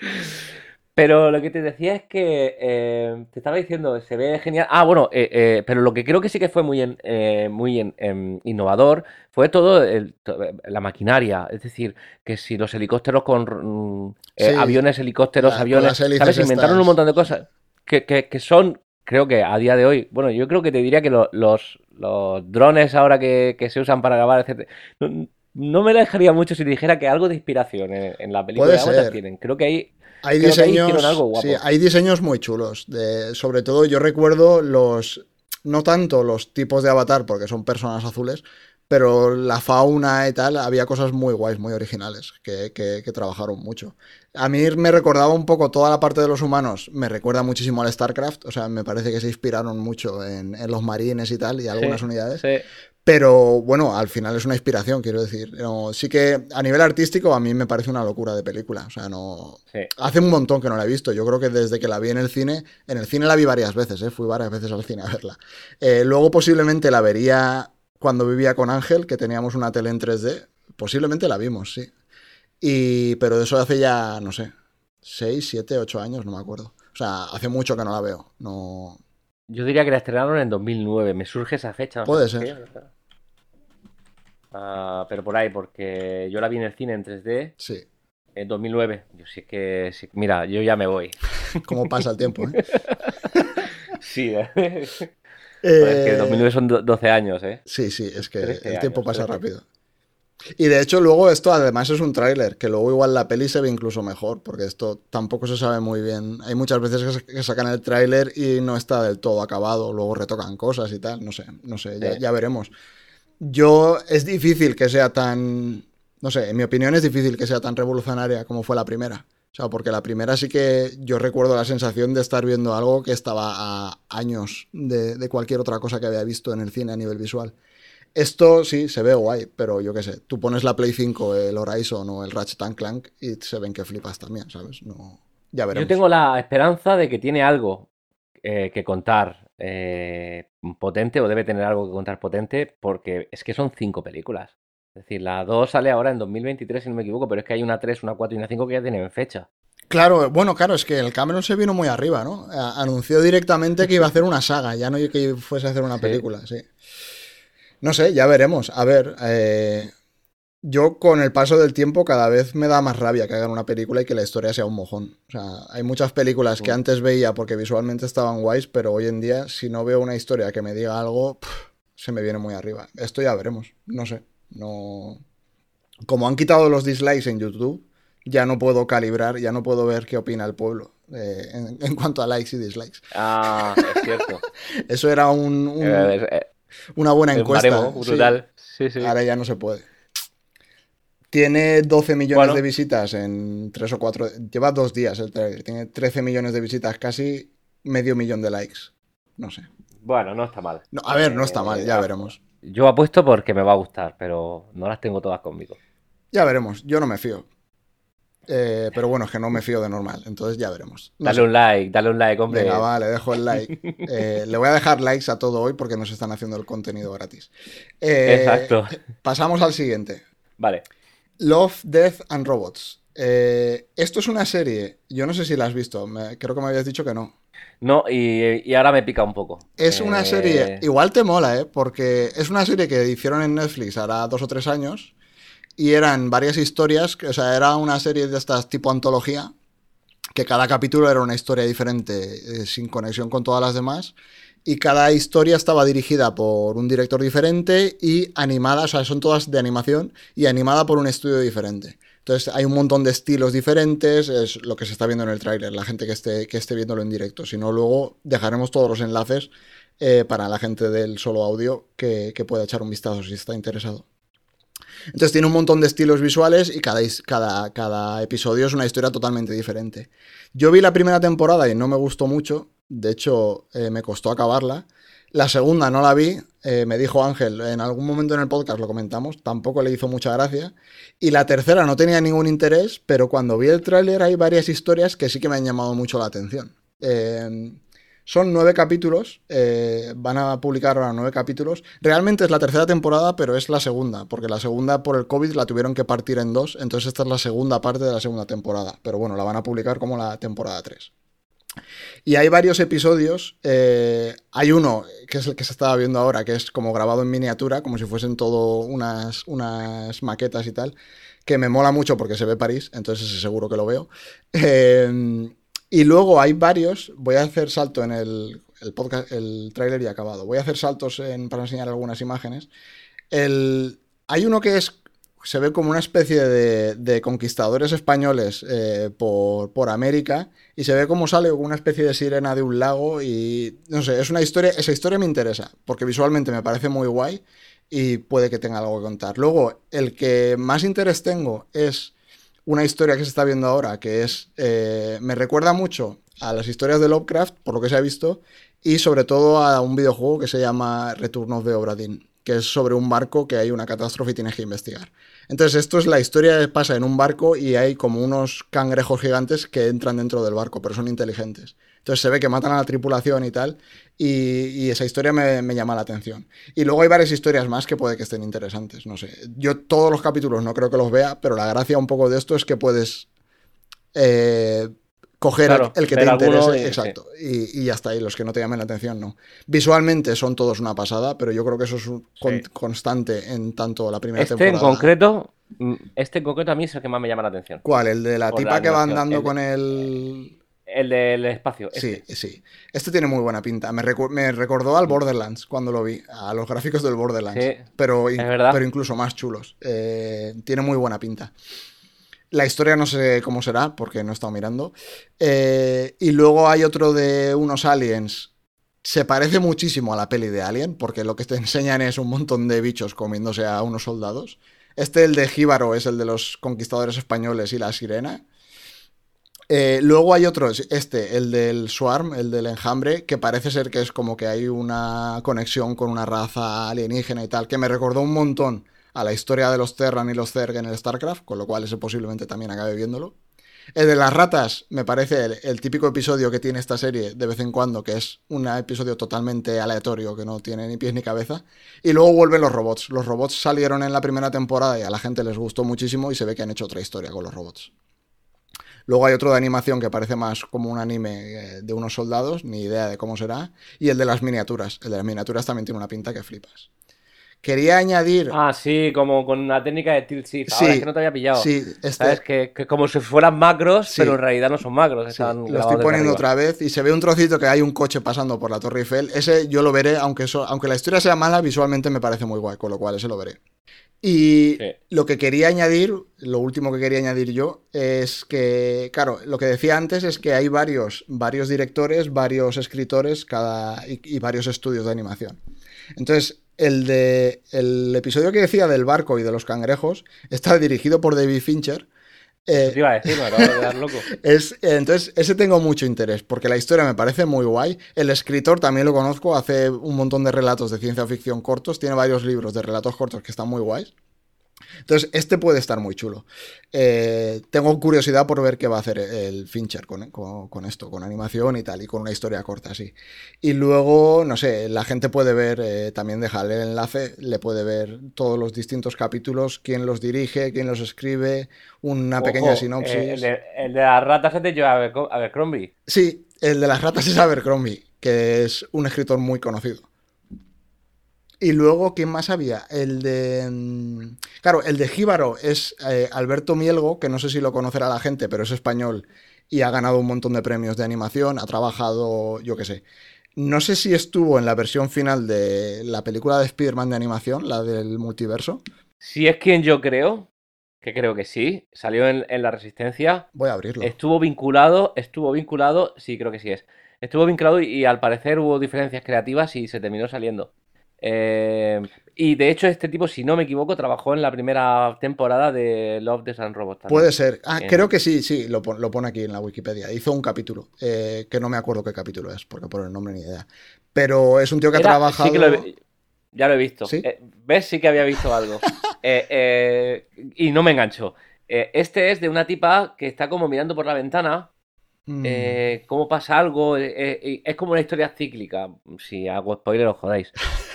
Pero lo que te decía es que eh, te estaba diciendo, se ve genial. Ah, bueno, eh, eh, pero lo que creo que sí que fue muy, en- eh, muy en- em, innovador fue todo el- to- la maquinaria. Es decir, que si los helicópteros con mm, eh, Sí. aviones, helicópteros, La- aviones, ¿sabes? Inventaron un montón de cosas que, que- que son, creo que a día de hoy, bueno, yo creo que te diría que lo- los, los drones ahora que, que se usan para grabar, etcétera, no, no me dejaría mucho si dijera que algo de inspiración en, en la película Puede de ser. tienen. Creo que ahí Hay Creo diseños, hicieron algo guapo. sí, hay diseños muy chulos. De, sobre todo yo recuerdo los, no tanto los tipos de avatar, porque son personas azules, pero la fauna y tal, había cosas muy guays, muy originales, que, que- que trabajaron mucho. A mí me recordaba un poco toda la parte de los humanos, me recuerda muchísimo al StarCraft, o sea, me parece que se inspiraron mucho en, en los marines y tal, y algunas Sí, unidades. sí. Pero bueno, al final es una inspiración, quiero decir. No, sí que a nivel artístico a mí me parece una locura de película. O sea, no. Sí. Hace un montón que no la he visto. Yo creo que desde que la vi en el cine, en el cine la vi varias veces, ¿eh? fui varias veces al cine a verla. Eh, luego posiblemente la vería cuando vivía con Ángel, que teníamos una tele en 3D. Posiblemente la vimos, sí. Y, pero eso hace ya, no sé, 6, 7, 8 años, no me acuerdo. O sea, hace mucho que no la veo. No. Yo diría que la estrenaron en 2009. Me surge esa fecha. no Puede ser. qué. Ah, pero por ahí, porque yo la vi en el cine en 3D Sí. en 2009. Yo sí que, mira, yo ya me voy. ¿Cómo pasa el tiempo? ¿eh? Sí, ¿eh? Joder, es que Eh, 2009 son do- 12 años, ¿eh? Sí, sí, es que 13 el tiempo años, pasa 13. rápido. Y de hecho luego esto además es un tráiler, que luego igual la peli se ve incluso mejor, porque esto tampoco se sabe muy bien. Hay muchas veces que, sa- que sacan el tráiler y no está del todo acabado, luego retocan cosas y tal, no sé, no sé, ya, veremos. Yo es difícil que sea tan, no sé, en mi opinión es difícil que sea tan revolucionaria como fue la primera. O sea, porque la primera sí que yo recuerdo la sensación de estar viendo algo que estaba a años de, de cualquier otra cosa que había visto en el cine a nivel visual. Esto sí se ve guay, pero yo qué sé, tú pones la Play 5, el Horizon o el Ratchet and Clank y se ven que flipas también, ¿sabes? No, ya veremos. Yo tengo la esperanza de que tiene algo eh, que contar eh, potente o debe tener algo que contar potente porque es que son cinco películas. Es decir, la 2 sale ahora en 2023, si no me equivoco, pero es que hay una 3, una 4 y una 5 que ya tienen fecha. Claro, bueno, claro, es que el Cameron se vino muy arriba, ¿no? Anunció directamente que iba a hacer una saga, ya no que fuese a hacer una Sí. película, sí. No sé, ya veremos. A ver, eh, yo con el paso del tiempo cada vez me da más rabia que hagan una película y que la historia sea un mojón. O sea, hay muchas películas que Mm. antes veía porque visualmente estaban guays, pero hoy en día si no veo una historia que me diga algo, se me viene muy arriba. Esto ya veremos, no sé. No... Como han quitado los dislikes en YouTube, ya no puedo calibrar, ya no puedo ver qué opina el pueblo eh, en, en cuanto a likes y dislikes. Ah, es cierto. Eso era un- eh, una buena encuesta. baremo sí. brutal. Sí, sí. Ahora ya no se puede. Tiene 12 millones Bueno. de visitas en 3 o 4. Lleva dos días el trailer. Tiene 13 millones de visitas, casi medio millón de likes. No sé. Bueno, no está mal. No, a ver, no está mal, ya Eh, veremos. Yo apuesto porque me va a gustar, pero no las tengo todas conmigo. Ya veremos. Yo no me fío. Eh, pero bueno, es que no me fío de normal. Entonces ya veremos. No Dale sé. un like, dale un like, hombre. Venga, va, le dejo el like. Eh, le voy a dejar likes a todo hoy porque nos están haciendo el contenido gratis. Eh, Exacto. Pasamos al siguiente. Vale. Love, Death and Robots. Esto es una serie, yo no sé si la has visto, me- creo que me habías dicho que no. No, y, y ahora me pica un poco. Es una serie, igual te mola, ¿eh? Porque es una serie que hicieron en Netflix hará dos o tres años y eran varias historias, o sea, era una serie de estas tipo antología, que cada capítulo era una historia diferente, eh, sin conexión con todas las demás, y cada historia estaba dirigida por un director diferente y animada, o sea, son todas de animación y animada por un estudio diferente. Entonces hay un montón de estilos diferentes, es lo que se está viendo en el tráiler, la gente que esté, que esté viéndolo en directo. Si no, luego dejaremos todos los enlaces eh, para la gente del solo audio que, que pueda echar un vistazo si está interesado. Entonces tiene un montón de estilos visuales y cada, episodio es una historia totalmente diferente. Yo vi la primera temporada y no me gustó mucho, de hecho eh, me costó acabarla. La segunda no la vi, eh, me dijo Ángel, en algún momento en el podcast lo comentamos, tampoco le hizo mucha gracia. Y la tercera no tenía ningún interés, pero cuando vi el tráiler hay varias historias que sí que me han llamado mucho la atención. Eh, son nueve capítulos, eh, van a publicar ahora nueve capítulos. Realmente es la tercera temporada, pero es la segunda, porque la segunda por el COVID la tuvieron que partir en dos, entonces esta es la segunda parte de la segunda temporada. Pero bueno, la van a publicar como la temporada 3. Y hay varios episodios. Eh, hay uno, que es el que se estaba viendo ahora, que es como grabado en miniatura, como si fuesen todo unas, unas maquetas y tal, que me mola mucho porque se ve París, entonces seguro que lo veo. Eh, y luego hay varios, voy a hacer salto en el, podcast, el trailer y acabado. Voy a hacer saltos para enseñar algunas imágenes. hay uno que es se ve como una especie de, conquistadores españoles eh, por, América y se ve como sale una especie de sirena de un lago y no sé, es una historia, esa historia me interesa porque visualmente me parece muy guay y puede que tenga algo que contar. Luego, el que más interés tengo es una historia que se está viendo ahora, que es, eh, me recuerda mucho a las historias de Lovecraft, por lo que se ha visto, y sobre todo a un videojuego que se llama Return of the que es sobre un barco que hay una catástrofe y tienes que investigar. Entonces, esto es la historia que pasa en un barco y hay como unos cangrejos gigantes que entran dentro del barco, pero son inteligentes. Entonces se ve que matan a la tripulación y tal, y, esa historia me, llama la atención. Y luego hay varias historias más que puede que estén interesantes, no sé. Yo todos los capítulos no creo que los vea, pero la gracia un poco de esto es que puedes eh, coger el, que te interese, exacto, y, ya está ahí, los que no te llamen la atención, no. Visualmente son todos una pasada, pero yo creo que eso es un constante en tanto la primera este temporada. En concreto, mm, este en concreto a mí es el que más me llama la atención. ¿Cuál? ¿El de la tipa que va andando con el el del espacio. Sí, sí. Este tiene muy buena pinta. Me, recordó al Borderlands cuando lo vi, a los gráficos del Borderlands. pero, pero incluso más chulos. Eh, tiene muy buena pinta. La historia no sé cómo será, porque no he estado mirando. Eh, y luego hay otro de unos aliens. Se parece muchísimo a la peli de Alien, porque lo que te enseñan es un montón de bichos comiéndose a unos soldados. Este, el de Jíbaro, es el de los conquistadores españoles y la sirena. Eh, luego hay otro, este, el del Swarm, el del enjambre, que parece ser que es como que hay una conexión con una raza alienígena y tal, que me recordó un montón a la historia de los Terran y los Zerg en el StarCraft, con lo cual ese posiblemente también acabe viéndolo. El de las ratas me parece el, típico episodio que tiene esta serie de vez en cuando, que es un episodio totalmente aleatorio, que no tiene ni pies ni cabeza. Y luego vuelven los robots. Los robots salieron en la primera temporada y a la gente les gustó muchísimo y se ve que han hecho otra historia con los robots. Luego hay otro de animación que parece más como un anime eh, de unos soldados, ni idea de cómo será. Y el de las miniaturas. El de las miniaturas también tiene una pinta que flipas. Quería añadir. Ah, sí, como con una técnica de tilt shift. Ahora es que no te había pillado. Sí, este... ¿Sabes? Que, como si fueran macros, pero en realidad no son macros. lo estoy poniendo otra vez y se ve un trocito que hay un coche pasando por la Torre Eiffel. Ese yo lo veré, aunque, aunque la historia sea mala, visualmente me parece muy guay, con lo cual ese lo veré. Y lo que quería añadir, lo último que quería añadir yo, es que, claro, lo que decía antes es que hay varios, varios directores, varios escritores cada, y, varios estudios de animación. Entonces, el, de, el episodio que decía del barco y de los cangrejos está dirigido por David Fincher, eh, iba a decir, me acabo de dar loco. Es, entonces, ese tengo mucho interés, porque la historia me parece muy guay. El escritor también lo conozco, hace un montón de relatos de ciencia ficción cortos, tiene varios libros de relatos cortos que están muy guays. Entonces, este puede estar muy chulo. Eh, tengo curiosidad por ver qué va a hacer el Fincher con, esto, con animación y tal, y con una historia corta así. Y luego, no sé, la gente puede ver, eh, también dejarle el enlace, le puede ver todos los distintos capítulos, quién los dirige, quién los escribe, una pequeña sinopsis. el, de, las ratas es de Joe Abercrombie. Sí, el de las ratas es Abercrombie, que es un escritor muy conocido. Y luego, ¿quién más había? El de. Mm, claro, el de Jíbaro es eh, Alberto Mielgo, que no sé si lo conocerá la gente, pero es español y ha ganado un montón de premios de animación. Ha trabajado, yo qué sé. No sé si estuvo en la versión final de la película de Spider-Man de animación, la del multiverso. Si es quien yo creo, que creo que sí, salió en, en, La Resistencia. Voy a abrirlo. Estuvo vinculado, estuvo vinculado, sí, creo que sí es. Estuvo vinculado y al parecer hubo diferencias creativas y se terminó saliendo. Eh, y de hecho, este tipo, si no me equivoco, trabajó en la primera temporada de Love, Death and Robots. también. Puede ser. Ah, creo que sí, sí, lo, pon- lo pone aquí en la Wikipedia. Hizo un capítulo, eh, que no me acuerdo qué capítulo es, porque por el nombre ni idea. Pero es un tío que ha Era- trabajado... sí que lo he- ya lo he visto. ¿Sí? Eh, ¿Ves? Sí que había visto algo. Y no me enganchó. Este es de una tipa que está como mirando por la ventana. Mm, eh, cómo pasa algo. eh, eh, es como una historia cíclica. Si hago spoiler, os jodáis.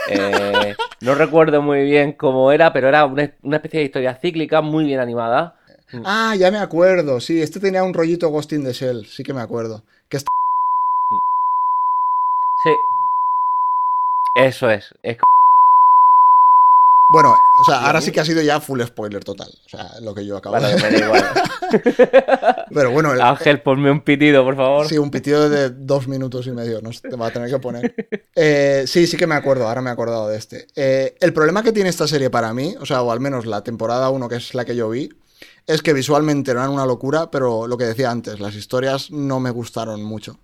No recuerdo muy bien cómo era, pero era una, una especie de historia cíclica muy bien animada. Ah, ya me acuerdo, sí, este tenía un rollito Ghost in the Shell, sí que me acuerdo. Que es- Sí. Eso es. es Bueno, o sea, ahora sí que ha sido ya full spoiler total, o sea, lo que yo acabo de igual. Pero bueno, el- Ángel, ponme un pitido, por favor. Sí, un pitido de dos minutos y medio, no te va a tener que poner. Eh, sí, sí que me acuerdo, ahora me he acordado de este. Eh, el problema que tiene esta serie para mí, o sea, o al menos la temporada 1, que es la que yo vi, es que visualmente eran una locura, pero lo que decía antes, las historias no me gustaron mucho.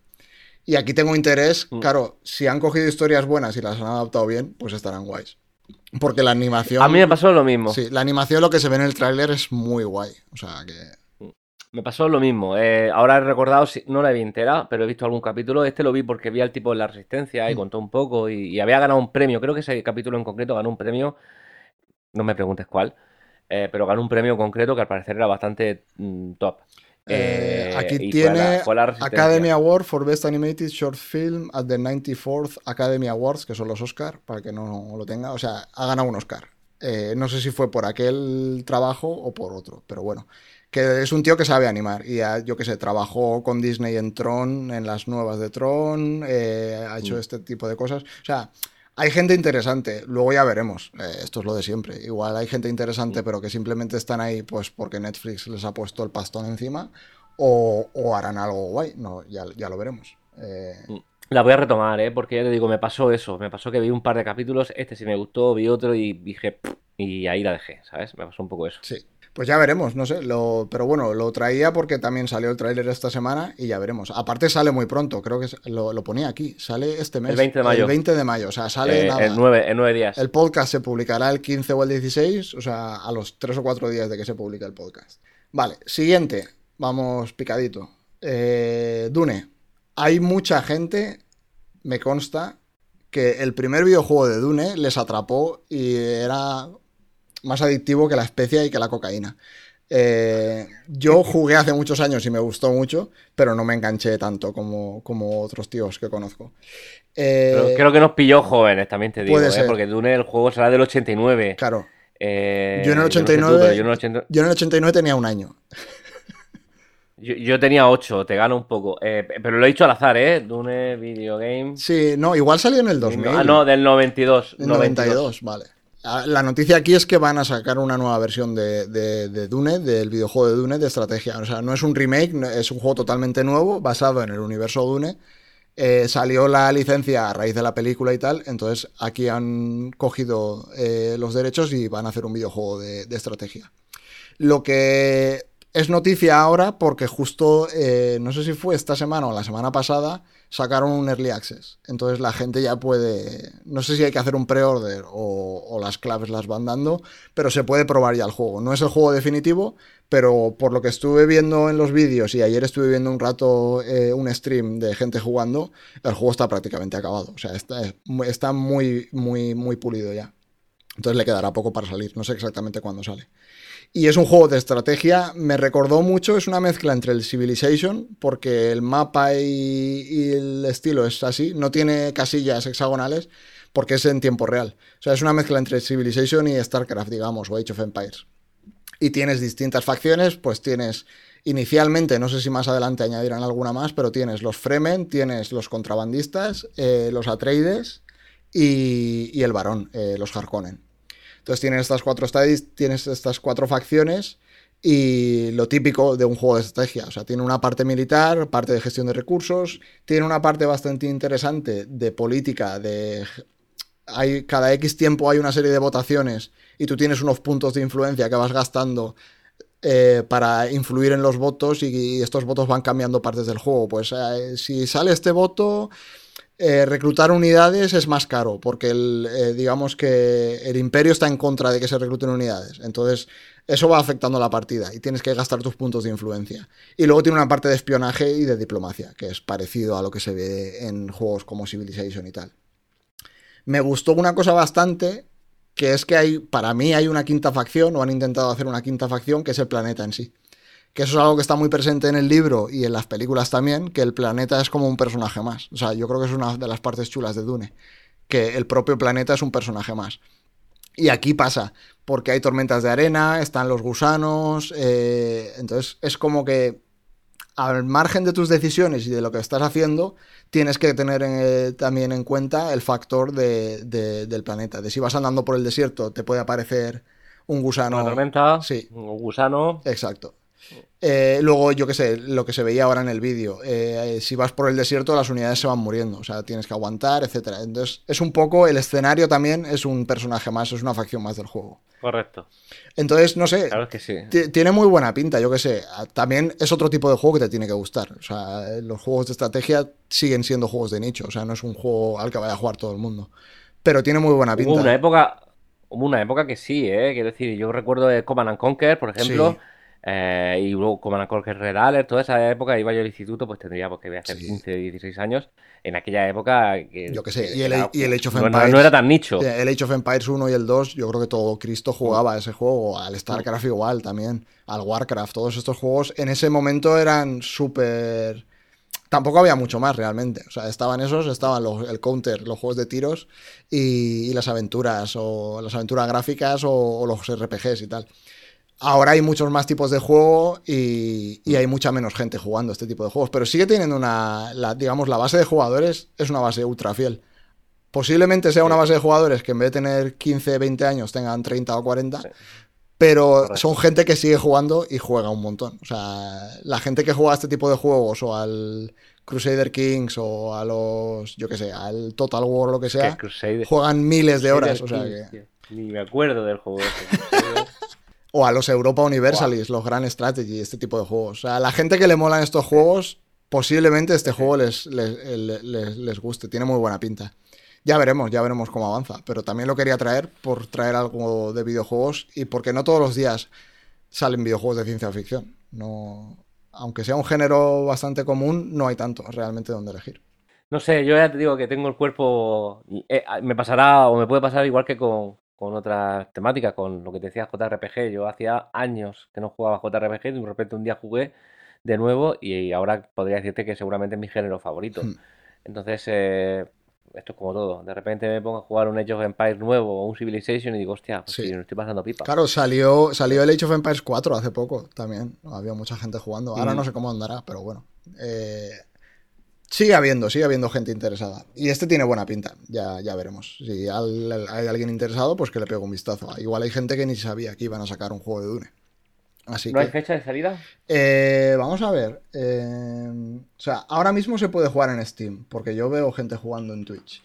Y aquí tengo interés, Mm. claro, si han cogido historias buenas y las han adaptado bien, pues estarán guays. Porque la animación... A mí me pasó lo mismo. Sí, la animación, lo que se ve en el tráiler es muy guay. O sea, que... Me pasó lo mismo. Eh, ahora he recordado, no la vi entera, pero he visto algún capítulo. Este lo vi porque vi al tipo de la Resistencia y Mm. contó un poco y, y había ganado un premio. Creo que ese capítulo en concreto ganó un premio. No me preguntes cuál. eh, pero ganó un premio concreto que al parecer era bastante mm, top. Eh, Eh, aquí fue tiene la- fue la. Academy Award for Best Animated Short Film at the 94th Academy Awards, que son los Oscar, para que no lo tenga. O sea, ha ganado un Oscar. Eh, no sé si fue por aquel trabajo o por otro, pero bueno. Que es un tío que sabe animar. Y ha- yo qué sé, trabajó con Disney en Tron, en las nuevas de Tron, eh, ha hecho Mm. este tipo de cosas. O sea, hay gente interesante, luego ya veremos. Eh, esto es lo de siempre. Igual hay gente interesante, pero que simplemente están ahí pues porque Netflix les ha puesto el pastón encima. O, o harán algo guay. No, ya, ya lo veremos. Eh, La voy a retomar, ¿eh? Porque ya te digo, me pasó eso. Me pasó que vi un par de capítulos. Este sí me gustó, vi otro y dije. Y ahí la dejé, ¿sabes? Me pasó un poco eso. sí. Pues ya veremos, no sé. Lo, pero bueno, lo traía porque también salió el tráiler esta semana y ya veremos. Aparte sale muy pronto, creo que lo, lo ponía aquí. Sale este mes. 20 de mayo. El 20 de mayo, o sea, sale Eh, nada. en, nueve, en nueve días. El podcast se publicará el 15 o el 16, o sea, a los 3 o 4 días de que se publique el podcast. Vale, siguiente. Vamos picadito. Eh, Dune. Hay mucha gente, me consta, que el primer videojuego de Dune les atrapó y era más adictivo que la especia y que la cocaína. Eh, yo jugué hace muchos años y me gustó mucho, pero no me enganché tanto como, como otros tíos que conozco. Eh, Pero creo que nos pilló jóvenes, también te digo, puede ¿eh? ser. Porque Dune, el juego será del 89. Claro, Eh, Yo en el no sé tú, 89 yo, en el 89 yo en el 89 tenía un año. yo- yo tenía 8, te gano un poco. Eh, pero lo he dicho al azar, ¿eh? Dune Video Game. Sí, no, igual salió en el 2000. Ah, no, del 92. En 92, vale. Ah, La noticia aquí es que van a sacar una nueva versión de, Dune, del videojuego de Dune de estrategia. O sea, no es un remake, es un juego totalmente nuevo, basado en el universo Dune. Eh, salió la licencia a raíz de la película y tal, entonces aquí han cogido eh, los derechos y van a hacer un videojuego de, de estrategia. Lo que es noticia ahora porque justo, eh, no sé si fue esta semana o la semana pasada, sacaron un early access. Entonces la gente ya puede, no sé si hay que hacer un pre-order o, las claves las van dando, pero se puede probar ya el juego. No es el juego definitivo, pero por lo que estuve viendo en los vídeos y ayer estuve viendo un rato eh, un stream de gente jugando, el juego está prácticamente acabado. O sea, está, está muy, muy, muy pulido ya. Entonces le quedará poco para salir. No sé exactamente cuándo sale. Y es un juego de estrategia, me recordó mucho, es una mezcla entre el Civilization, porque el mapa y, el estilo es así, no tiene casillas hexagonales, porque es en tiempo real. O sea, es una mezcla entre Civilization y StarCraft, digamos, o Age of Empires. Y tienes distintas facciones, pues tienes inicialmente, no sé si más adelante añadirán alguna más, pero tienes los Fremen, tienes los contrabandistas, eh, los Atreides y, y el varón, eh, los Harkonnen. Entonces tienes estas cuatro studies, tienes estas cuatro facciones y lo típico de un juego de estrategia. O sea, tiene una parte militar, parte de gestión de recursos, tiene una parte bastante interesante de política, de hay, cada X tiempo hay una serie de votaciones y tú tienes unos puntos de influencia que vas gastando eh, para influir en los votos y, y, estos votos van cambiando partes del juego. Pues eh, si sale este voto, eh, reclutar unidades es más caro, porque el, eh, digamos que el imperio está en contra de que se recluten unidades. Entonces, eso va afectando la partida y tienes que gastar tus puntos de influencia. Y luego tiene una parte de espionaje y de diplomacia, que es parecido a lo que se ve en juegos como Civilization y tal. Me gustó una cosa bastante, que es que hay, para mí hay una quinta facción, o han intentado hacer una quinta facción, que es el planeta en sí que eso es algo que está muy presente en el libro y en las películas también, que el planeta es como un personaje más. O sea, yo creo que es una de las partes chulas de Dune, que el propio planeta es un personaje más. Y aquí pasa, porque hay tormentas de arena, están los gusanos, eh, entonces es como que al margen de tus decisiones y de lo que estás haciendo, tienes que tener eh, también en cuenta el factor del planeta. De si vas andando por el desierto, te puede aparecer un gusano. Una tormenta, sí. un gusano. Exacto. Eh, luego, yo qué sé, lo que se veía ahora en el vídeo, eh, si vas por el desierto las unidades se van muriendo, o sea, tienes que aguantar, etcétera. Entonces, es un poco, el escenario también es un personaje más, es una facción más del juego. Correcto. Entonces, no sé, Claro que sí. tiene muy buena pinta, yo qué sé. También es otro tipo de juego que te tiene que gustar. O sea, los juegos de estrategia siguen siendo juegos de nicho, o sea, no es un juego al que vaya a jugar todo el mundo. Pero tiene muy buena pinta. Hubo una época, hubo una época que sí, ¿eh? Quiero decir, yo recuerdo de Command and Conquer, por ejemplo. Sí. Eh, y luego Command Conquer Red Alert, toda esa época iba yo al instituto, pues tendría, porque voy a hacer Sí. 15, 16 años. En aquella época. Que, Yo qué sé, que y el- era- y el Age of no- no- Empires. No, era tan nicho. El Age of Empires 1 y el 2, yo creo que todo Cristo jugaba a ese juego, al StarCraft igual también, al Warcraft, todos estos juegos en ese momento eran súper... Tampoco había mucho más realmente, o sea, estaban esos, estaban los, el counter, los juegos de tiros y, y las aventuras, o las aventuras gráficas o, o los RPGs y tal. Ahora hay muchos más tipos de juego y, y hay mucha menos gente jugando este tipo de juegos, pero sigue teniendo una, la- digamos, la base de jugadores es una base ultra fiel. Posiblemente sea una base de jugadores que en vez de tener 15, 20 años tengan 30 o 40, Sí. pero son gente que sigue jugando y juega un montón. O sea, la gente que juega a este tipo de juegos o al Crusader Kings o a los, yo qué sé, al Total War o lo que sea, juegan miles de horas. O sea que... Ni me acuerdo del juego ese. O a los Europa Universalis, los Grand Strategy, este tipo de juegos. O sea, la gente que le molan estos juegos, posiblemente este juego les, les, les- les- les guste. Tiene muy buena pinta. Ya veremos, ya veremos cómo avanza. Pero también lo quería traer por traer algo de videojuegos y porque no todos los días salen videojuegos de ciencia ficción. No, aunque sea un género bastante común, no hay tanto realmente donde elegir. No sé, yo ya te digo que tengo el cuerpo. eh, me pasará o me puede pasar igual que con, con otras temáticas, con lo que te decía JRPG. Yo hacía años que no jugaba JRPG y de repente un día jugué de nuevo y ahora podría decirte que seguramente es mi género favorito. Hmm. Entonces, eh, esto es como todo. De repente me pongo a jugar un Age of Empires nuevo o un Civilization y digo, hostia, pues Sí. sí, me estoy pasando pipa. Claro, salió, salió el Age of Empires 4 hace poco también. Había mucha gente jugando. Ahora Mm. no sé cómo andará, pero bueno. Eh, sigue habiendo, sigue habiendo gente interesada. Y este tiene buena pinta. Ya, ya veremos. Si al- hay alguien interesado, pues que le pegue un vistazo. Igual hay gente que ni sabía que iban a sacar un juego de Dune. Así ¿No hay que. fecha de salida? Eh, vamos a ver. eh, o sea, ahora mismo se puede jugar en Steam, porque yo veo gente jugando en Twitch.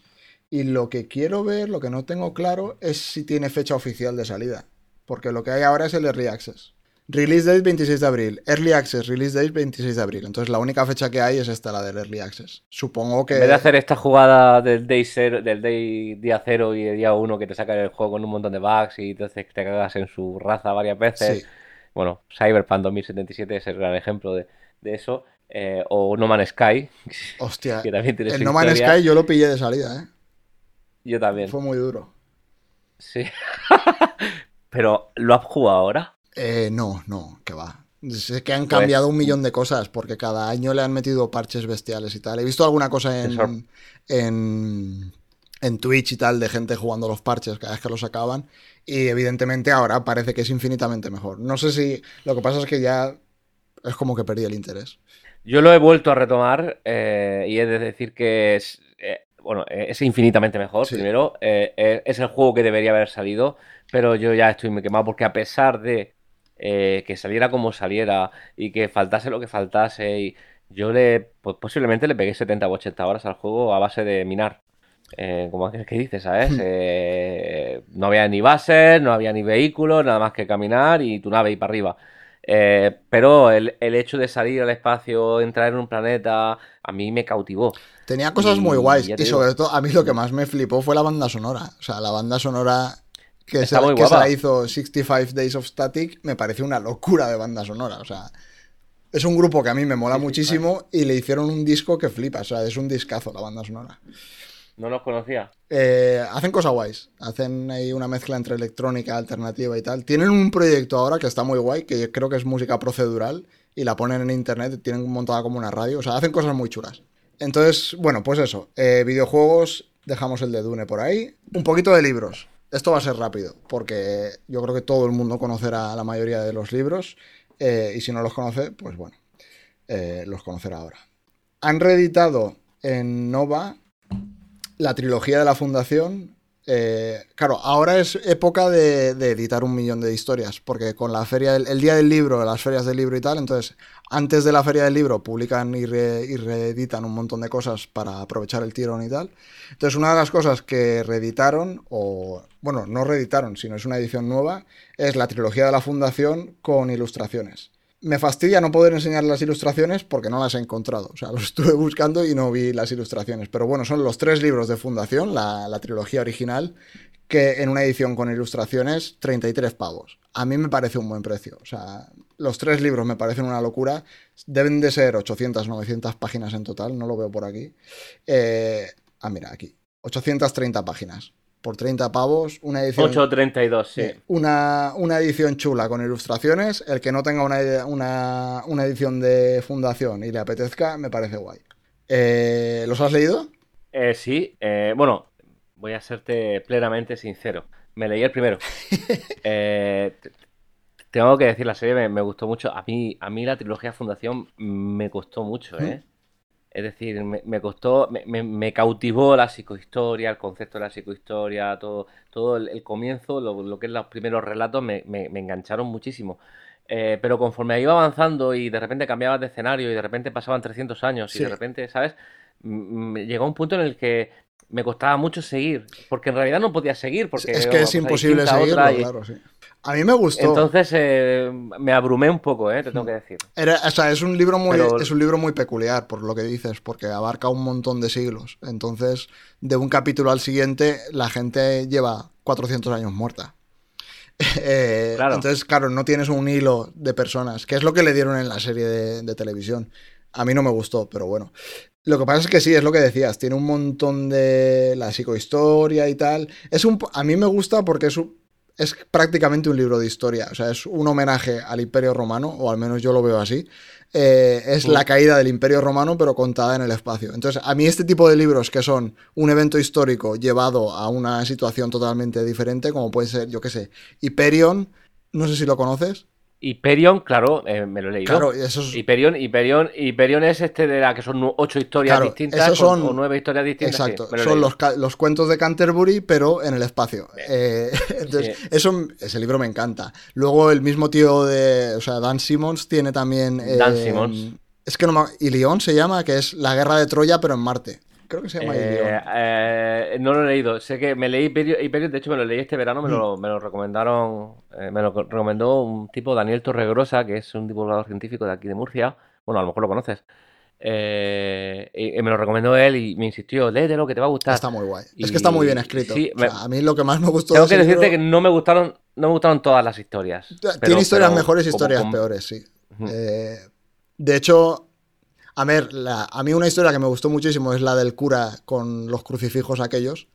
Y lo que quiero ver, lo que no tengo claro, es si tiene fecha oficial de salida. Porque lo que hay ahora es el Early Access. Release date 26 de abril. Early Access, release date 26 de abril. Entonces la única fecha que hay es esta, la del Early Access. Supongo que... En vez de hacer esta jugada del day cero, del day día cero y el día uno que te saca el juego con un montón de bugs y entonces te cagas en su raza varias veces. Sí. Bueno, Cyberpunk 2077 es el gran ejemplo de, de eso. Eh, o No Man's Sky, Hostia, que también tiene el No Man's. Sky yo lo pillé de salida, ¿eh? Yo también. Fue muy duro. Sí. Pero, ¿lo has jugado ahora? Eh, no, no, que va. Sé que han Pues- cambiado un millón de cosas porque cada año le han metido parches bestiales y tal. He visto alguna cosa en, en, en Twitch y tal de gente jugando los parches cada vez que los sacaban y evidentemente ahora parece que es infinitamente mejor. No sé si lo que pasa es que ya es como que perdí el interés. Yo lo he vuelto a retomar eh, y he de decir que es, eh, bueno, es infinitamente mejor. Sí. Primero, eh, es el juego que debería haber salido, pero yo ya estoy muy quemado porque a pesar de eh, que saliera como saliera y que faltase lo que faltase, y yo le pues, posiblemente le pegué 70 o 80 horas al juego a base de minar. Eh, como aquel que dice, ¿sabes? Eh, no había ni bases, no había ni vehículos, nada más que caminar y tu nave y para arriba. Eh, pero el, el hecho de salir al espacio, entrar en un planeta, a mí me cautivó. Tenía cosas Y muy guays. Y sobre todo, a mí lo que más me flipó fue la banda sonora. O sea, la banda sonora que, se, que se la hizo 65 Days of Static me pareció una locura de banda sonora. O sea, es un grupo que a mí me mola 65. muchísimo y le hicieron un disco que flipa. O sea, es un discazo la banda sonora. No los conocía. Eh, hacen cosas guays. Hacen ahí una mezcla entre electrónica, alternativa y tal. Tienen un proyecto ahora que está muy guay, que creo que es música procedural y la ponen en internet. Tienen montada como una radio. O sea, hacen cosas muy chulas. Entonces, bueno, pues eso. Eh, videojuegos, dejamos el de Dune por ahí. Un poquito de libros. Esto va a ser rápido, porque yo creo que todo el mundo conocerá la mayoría de los libros. eh, y si no los conoce, pues bueno, eh, los conocerá ahora. Han reeditado en Nova la trilogía de la Fundación. Eh, claro, ahora es época de, editar un millón de historias, porque con la feria, del, el día del libro, las ferias del libro y tal, entonces antes de la feria del libro publican y reeditan un montón de cosas para aprovechar el tirón y tal. Entonces una de las cosas que reeditaron, o bueno, no reeditaron, sino es una edición nueva, es la trilogía de la Fundación con ilustraciones. Me fastidia no poder enseñar las ilustraciones porque no las he encontrado. O sea, los estuve buscando y no vi las ilustraciones. Pero bueno, son los tres libros de Fundación, la, trilogía original, que en una edición con ilustraciones, 33 pavos. A mí me parece un buen precio. O sea, los tres libros me parecen una locura. Deben de ser 800, 900 páginas en total, no lo veo por aquí. Eh, ah, mira, aquí. 830 páginas. Por 30 pavos, una edición... 8.32, sí. Sí, Una, una edición chula con ilustraciones. El que no tenga una, una, una edición de fundación y le apetezca, me parece guay. Eh, ¿Los has leído? Eh, sí, eh, bueno, voy a serte plenamente sincero. Me leí el primero. Eh, tengo que decir, la serie me, me gustó mucho. A mí, a mí la trilogía Fundación me costó mucho, ¿eh? Es decir, me, me costó, me, cautivó la psicohistoria, el concepto de la psicohistoria, todo, todo el, el comienzo, lo, lo que es los primeros relatos, me, engancharon muchísimo. Eh, pero conforme iba avanzando y de repente cambiabas de escenario y de repente pasaban 300 años y de repente, ¿sabes? Llegó un punto en el que me costaba mucho seguir, porque en realidad no podía seguir, porque es que es imposible a seguirlo, y- claro, sí. A mí me gustó. Entonces eh, me abrumé un poco, ¿eh? Te tengo que decir. Era- o sea, es un libro muy, Pero- es un libro muy peculiar, por lo que dices, porque abarca un montón de siglos. Entonces, de un capítulo al siguiente, la gente lleva 400 años muerta. Eh, Claro. Entonces, claro, no tienes un hilo de personas, que es lo que le dieron en la serie de, de televisión. A mí no me gustó, pero bueno. Lo que pasa es que sí, es lo que decías, tiene un montón de la psicohistoria y tal. Es un, a mí me gusta porque es, un- es prácticamente un libro de historia, o sea, es un homenaje al Imperio Romano, o al menos yo lo veo así. Eh, es la caída del Imperio Romano, pero contada en el espacio. Entonces, a mí este tipo de libros que son un evento histórico llevado a una situación totalmente diferente, como puede ser, yo qué sé, Hyperion, no sé si lo conoces. Hyperion, claro, eh, me lo he leído. Claro, eso es... Hyperion, Hyperion, Hyperion es este de la que son ocho historias Claro, distintas son- o nueve historias distintas. Exacto, lo son los, los cuentos de Canterbury, pero en el espacio. Eh, entonces, Sí. eso, ese libro me encanta. Luego, el mismo tío de. O sea, Dan Simmons tiene también. eh, Dan Simmons. Es que no me. Ilión se llama, que es la guerra de Troya, pero en Marte. Creo que se llama Eh, eh, no lo he leído. Sé que me leí Hyperion, de hecho me lo leí este verano, me Mm. lo, me lo recomendaron, eh, me lo recomendó un tipo, Daniel Torregrosa, que es un divulgador científico de aquí de Murcia. Bueno, a lo mejor lo conoces. Eh, y, y me lo recomendó él y me insistió, léetelo que te va a gustar. Está muy guay. y- Es que está muy bien escrito. sí, O sea, me- a mí lo que más me gustó Tengo que decirte que no me gustaron, no me gustaron todas las historias. Tiene pero- historias pero mejores como- historias como- peores, sí. Eh, de hecho, a ver, la- a mí una historia que me gustó muchísimo es la del cura con los crucifijos aquellos.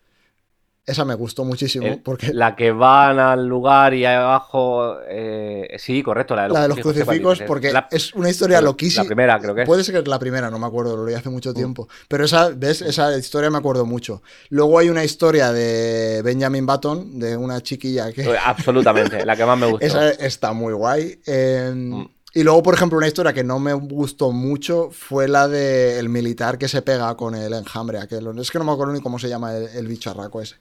Esa me gustó muchísimo El- porque La que van al lugar y abajo. eh, sí, correcto, la de los la de los crucifijos, porque la- es una historia loquísima. La primera, creo que es. Puede ser que es la primera, no me acuerdo, lo leí hace mucho tiempo. Pero esa, ¿ves? Esa historia me acuerdo mucho. Luego hay una historia de Benjamin Button, de una chiquilla que... Absolutamente, la que más me gustó. Esa está muy guay. Eh, Mm. Y luego, por ejemplo, una historia que no me gustó mucho fue la del militar que se pega con el enjambre aquel. Es que no me acuerdo ni cómo se llama el, el bicharraco ese.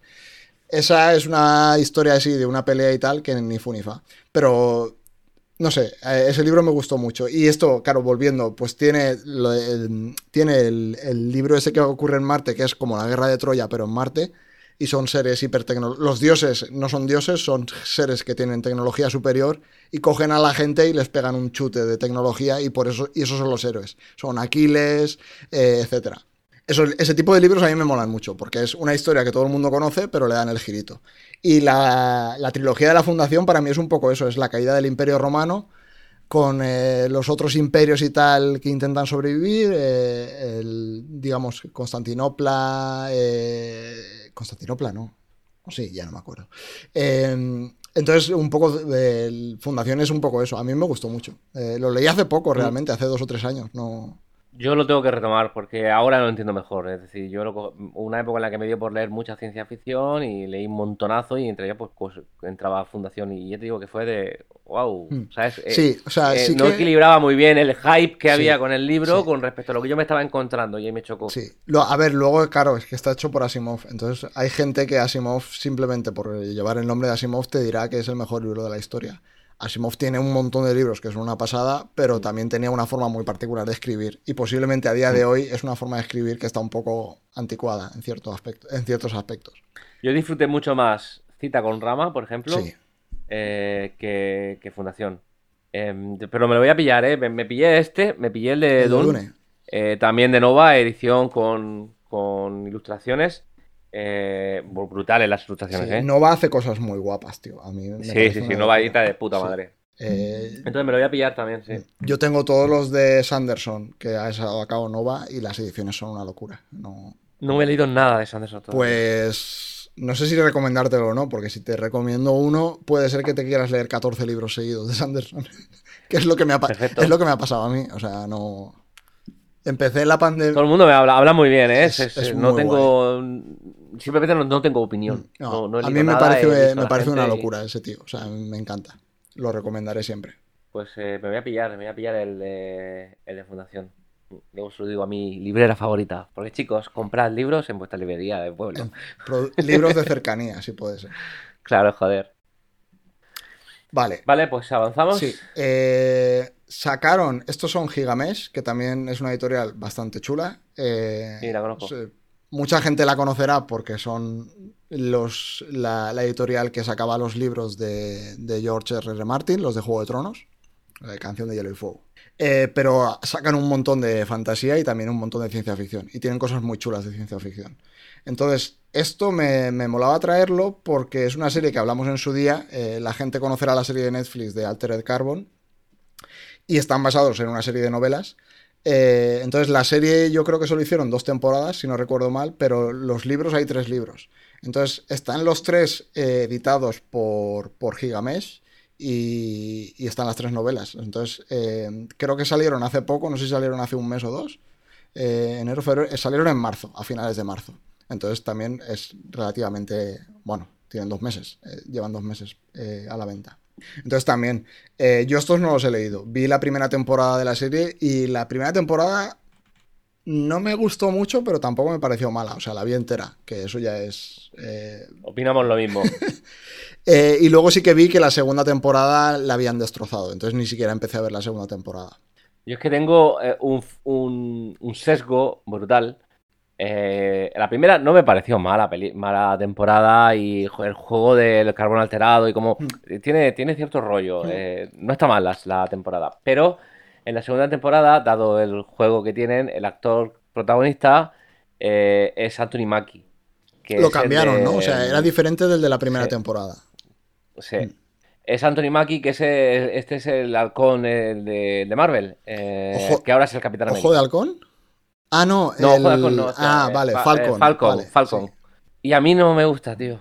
Esa es una historia así de una pelea y tal que ni fu ni fa. Pero no sé, eh, ese libro me gustó mucho. Y esto, claro, volviendo, pues tiene, lo- el, tiene el, el libro ese que ocurre en Marte, que es como la guerra de Troya, pero en Marte. Y son seres hipertecnológicos. Los dioses no son dioses, son seres que tienen tecnología superior y cogen a la gente y les pegan un chute de tecnología y por eso y esos son los héroes. Son Aquiles, eh, etcétera. Ese tipo de libros a mí me molan mucho, porque es una historia que todo el mundo conoce, pero le dan el girito. Y la, la trilogía de la Fundación para mí es un poco eso, es la caída del Imperio Romano, con eh, los otros imperios y tal que intentan sobrevivir, eh, el, digamos, Constantinopla, eh, Constantinopla, ¿no? Sí, ya no me acuerdo. Em, entonces, un poco, de, Fundación es un poco eso. A mí me gustó mucho. lo leí hace poco, mm. realmente, hace dos o tres años. No, yo lo tengo que retomar porque ahora lo entiendo mejor. Es decir, yo lo, una época en la que me dio por leer mucha ciencia ficción y leí un montonazo y entre ellas pues, pues entraba a Fundación y ya te digo que fue de wow, hmm. ¿sabes? Eh, sí, o sea, eh, no equilibraba muy bien el hype que había con el libro con respecto a lo que yo me estaba encontrando y ahí me chocó. Sí, a ver, luego claro, es que está hecho por Asimov. Entonces hay gente que Asimov simplemente por llevar el nombre de Asimov te dirá que es el mejor libro de la historia. Asimov tiene un montón de libros que son una pasada, pero también tenía una forma muy particular de escribir. Y posiblemente a día de hoy es una forma de escribir que está un poco anticuada en, ciertos aspectos, en ciertos aspectos. Yo disfruté mucho más Cita con Rama, por ejemplo, eh, que, Fundación. Em, pero me lo voy a pillar, ¿eh? Me, pillé este, me pillé el de, Dune. Eh, también de Nova, edición con, con ilustraciones. Eh, brutales las ilustraciones, ¿eh? Nova hace cosas muy guapas, tío. A mí sí, sí, sí, Nova edita de puta madre. Eh, Entonces me lo voy a pillar también, sí. Yo tengo todos los de Sanderson que ha sacado a cabo Nova y las ediciones son una locura. No, no me he leído nada de Sanderson. Pues no sé si recomendártelo o no, porque si te recomiendo uno, puede ser que te quieras leer 14 libros seguidos de Sanderson. que es lo que me ha, es lo que me ha pasado a mí. O sea, no. Empecé la pandemia. Todo el mundo me habla, habla muy bien, ¿eh? no tengo simplemente no, tengo opinión. Mm, a mí me parece, me parece una locura ese tío. O sea, me encanta. Lo recomendaré siempre. Pues eh, me voy a pillar, me voy a pillar el de, el de Fundación. Luego se lo digo a mi librera favorita. Porque chicos, comprad libros en vuestra librería de pueblo. libros de cercanía, si puede ser. Claro, joder. Vale. Vale, pues avanzamos. Sí. Eh, sacaron, estos son Gigamesh, que también es una editorial bastante chula. Eh, sí, la conozco mucha gente la conocerá porque son los, la, editorial que sacaba los libros de, George R. R. Martin, los de Juego de Tronos, la canción de Hielo y Fuego. Eh, pero sacan un montón de fantasía y también un montón de ciencia ficción. Y tienen cosas muy chulas de ciencia ficción. Entonces, esto me, molaba traerlo porque es una serie que hablamos en su día. Eh, la gente conocerá la serie de Netflix de Altered Carbon. Y están basados en una serie de novelas eh, entonces la serie yo creo que solo hicieron dos temporadas, si no recuerdo mal, pero los libros hay tres libros. Entonces están los tres eh, editados por, por Gigamesh y, están las tres novelas. Entonces eh, creo que salieron hace poco, no sé si salieron hace un mes o dos. enero, febrero, salieron en marzo, a finales de marzo. Entonces también es relativamente, bueno, tienen dos meses, llevan dos meses a la venta. Entonces también, eh, yo estos no los he leído. Vi la primera temporada de la serie y la primera temporada no me gustó mucho, pero tampoco me pareció mala. O sea, la vi entera, que eso ya es... Eh, Opinamos lo mismo. Eh, y luego sí que vi que la segunda temporada la habían destrozado, entonces ni siquiera empecé a ver la segunda temporada. Yo es que tengo un, un sesgo brutal eh, la primera no me pareció mala, mala temporada y el juego del carbón alterado y como mm. tiene, tiene cierto rollo. Mm. Eh, no está mal la, temporada, pero en la segunda temporada, dado el juego que tienen, el actor protagonista eh, es Anthony Mackie. Lo cambiaron, ¿no? O sea, era diferente del de la primera temporada. Sí. Mm. Es Anthony Mackie, que es este es el halcón de, Marvel, que ahora es el Capitán ¿Ojo de halcón? Ah, no. No, Ah, vale, Falcon. Falcon, Falcon. Y a mí no me gusta, tío.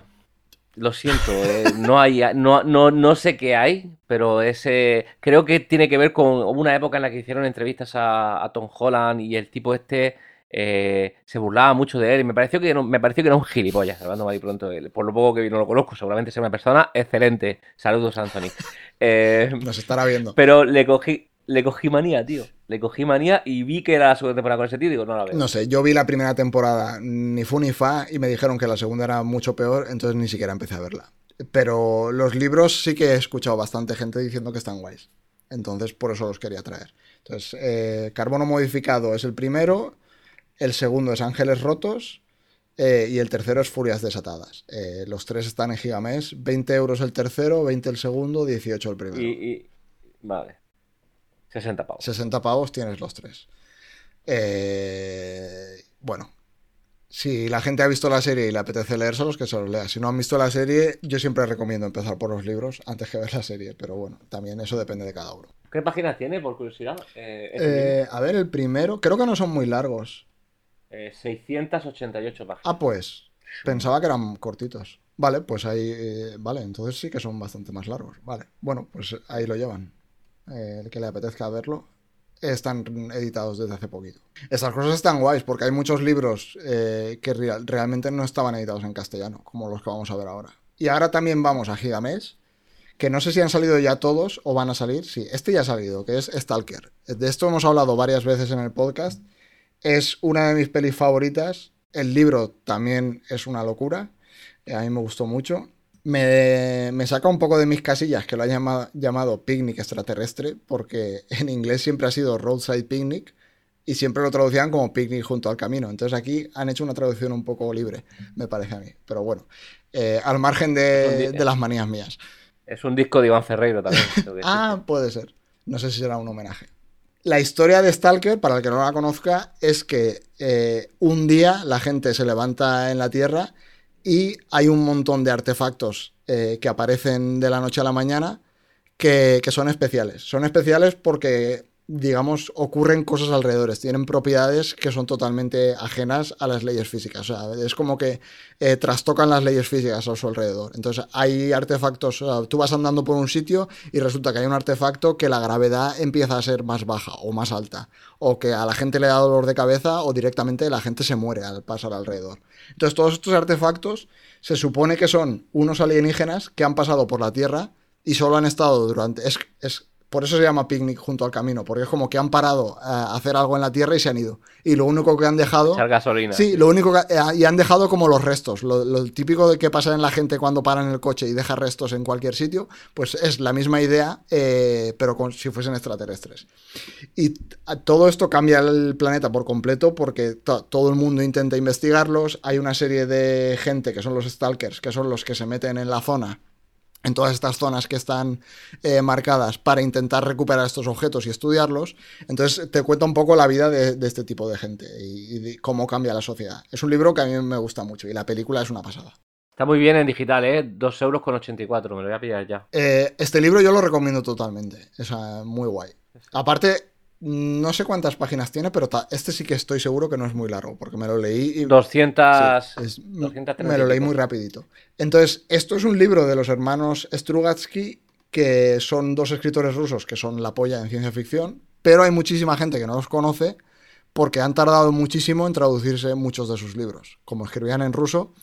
Lo siento, eh, no hay, no, no, no sé qué hay, pero ese creo que tiene que ver con una época en la que hicieron entrevistas a, Tom Holland y el tipo este eh, se burlaba mucho de él y me pareció que me pareció que era un gilipollas, hablando mal y pronto. Por lo poco que no lo conozco, seguramente sea una persona excelente. Saludos, Anthony. Eh, Nos estará viendo. Pero le cogí, le cogí manía, tío. Le cogí manía y vi que era la segunda temporada con ese tío digo, no la veo. No sé, yo vi la primera temporada, ni fu ni fa, y me dijeron que la segunda era mucho peor, entonces ni siquiera empecé a verla. Pero los libros sí que he escuchado bastante gente diciendo que están guays. Entonces, por eso los quería traer. Entonces, eh, Carbono Modificado es el primero, el segundo es Ángeles Rotos, eh, y el tercero es Furias Desatadas. Eh, los tres están en Gigamés, 20 euros el tercero, 20 el segundo, 18 el primero. Y, y- Vale. 60 pavos. 60 pavos tienes los tres. Eh, bueno, si la gente ha visto la serie y le apetece leérselos, que se los lea. Si no han visto la serie, yo siempre recomiendo empezar por los libros antes que ver la serie, pero bueno, también eso depende de cada uno. ¿Qué páginas tiene, por curiosidad? Eh? Eh, a ver, el primero, creo que no son muy largos. Eh, 688 páginas. Ah, pues, pensaba que eran cortitos. Vale, pues ahí, eh, vale, entonces sí que son bastante más largos. Vale, bueno, pues ahí lo llevan. Eh, el que le apetezca verlo. Están editados desde hace poquito. Estas cosas están guays porque hay muchos libros eh, que real- realmente no estaban editados en castellano, como los que vamos a ver ahora. Y ahora también vamos a Gigamés, que no sé si han salido ya todos o van a salir. Sí, este ya ha salido, que es Stalker. De esto hemos hablado varias veces en el podcast. Es una de mis pelis favoritas. El libro también es una locura. Eh, A mí me gustó mucho. Me, me saca un poco de mis casillas que lo hayan llamado, llamado picnic extraterrestre, porque en inglés siempre ha sido roadside picnic y siempre lo traducían como picnic junto al camino. Entonces aquí han hecho una traducción un poco libre, me parece a mí. Pero bueno, eh, al margen de, de las manías mías. Es un disco de Iván Ferreiro también. Ah, puede ser. No sé si será un homenaje. La historia de Stalker, para el que no la conozca, es que eh, un día la gente se levanta en la Tierra y hay un montón de artefactos eh, que aparecen de la noche a la mañana que, que son especiales. Son especiales porque, digamos, ocurren cosas alrededor, tienen propiedades que son totalmente ajenas a las leyes físicas. O sea, es como que eh, trastocan las leyes físicas a su alrededor. Entonces, hay artefactos, o sea, tú vas andando por un sitio y resulta que hay un artefacto que la gravedad empieza a ser más baja o más alta, o que a la gente le da dolor de cabeza o directamente la gente se muere al pasar alrededor. Entonces, todos estos artefactos se supone que son unos alienígenas que han pasado por la Tierra y solo han estado durante... Es, por eso se llama picnic junto al camino, porque es como que han parado a hacer algo en la Tierra y se han ido. Y lo único que han dejado... Echar gasolina. Sí, lo único que... eh, y han dejado como los restos. Lo, lo típico de que pasa en la gente cuando para en el coche y deja restos en cualquier sitio, pues es la misma idea, eh, pero con, si fuesen extraterrestres. Y todo esto cambia el planeta por completo porque to- todo el mundo intenta investigarlos. Hay una serie de gente que son los stalkers, que son los que se meten en la zona en todas estas zonas que están eh, marcadas para intentar recuperar estos objetos y estudiarlos. Entonces te cuenta un poco la vida de, de este tipo de gente y, y de cómo cambia la sociedad. Es un libro que a mí me gusta mucho y la película es una pasada. Está muy bien en digital, ¿eh? 2 euros con 84, me lo voy a pillar ya. Eh, este libro yo lo recomiendo totalmente. Es muy guay. Aparte, no sé cuántas páginas tiene, pero este sí que estoy seguro que no es muy largo, porque me lo leí y 200... Sí, es- 230 me lo leí muy rapidito. Entonces, esto es un libro de los hermanos Strugatsky, que son dos escritores rusos que son la polla en ciencia ficción, pero hay muchísima gente que no los conoce porque han tardado muchísimo en traducirse muchos de sus libros. Como escribían en ruso,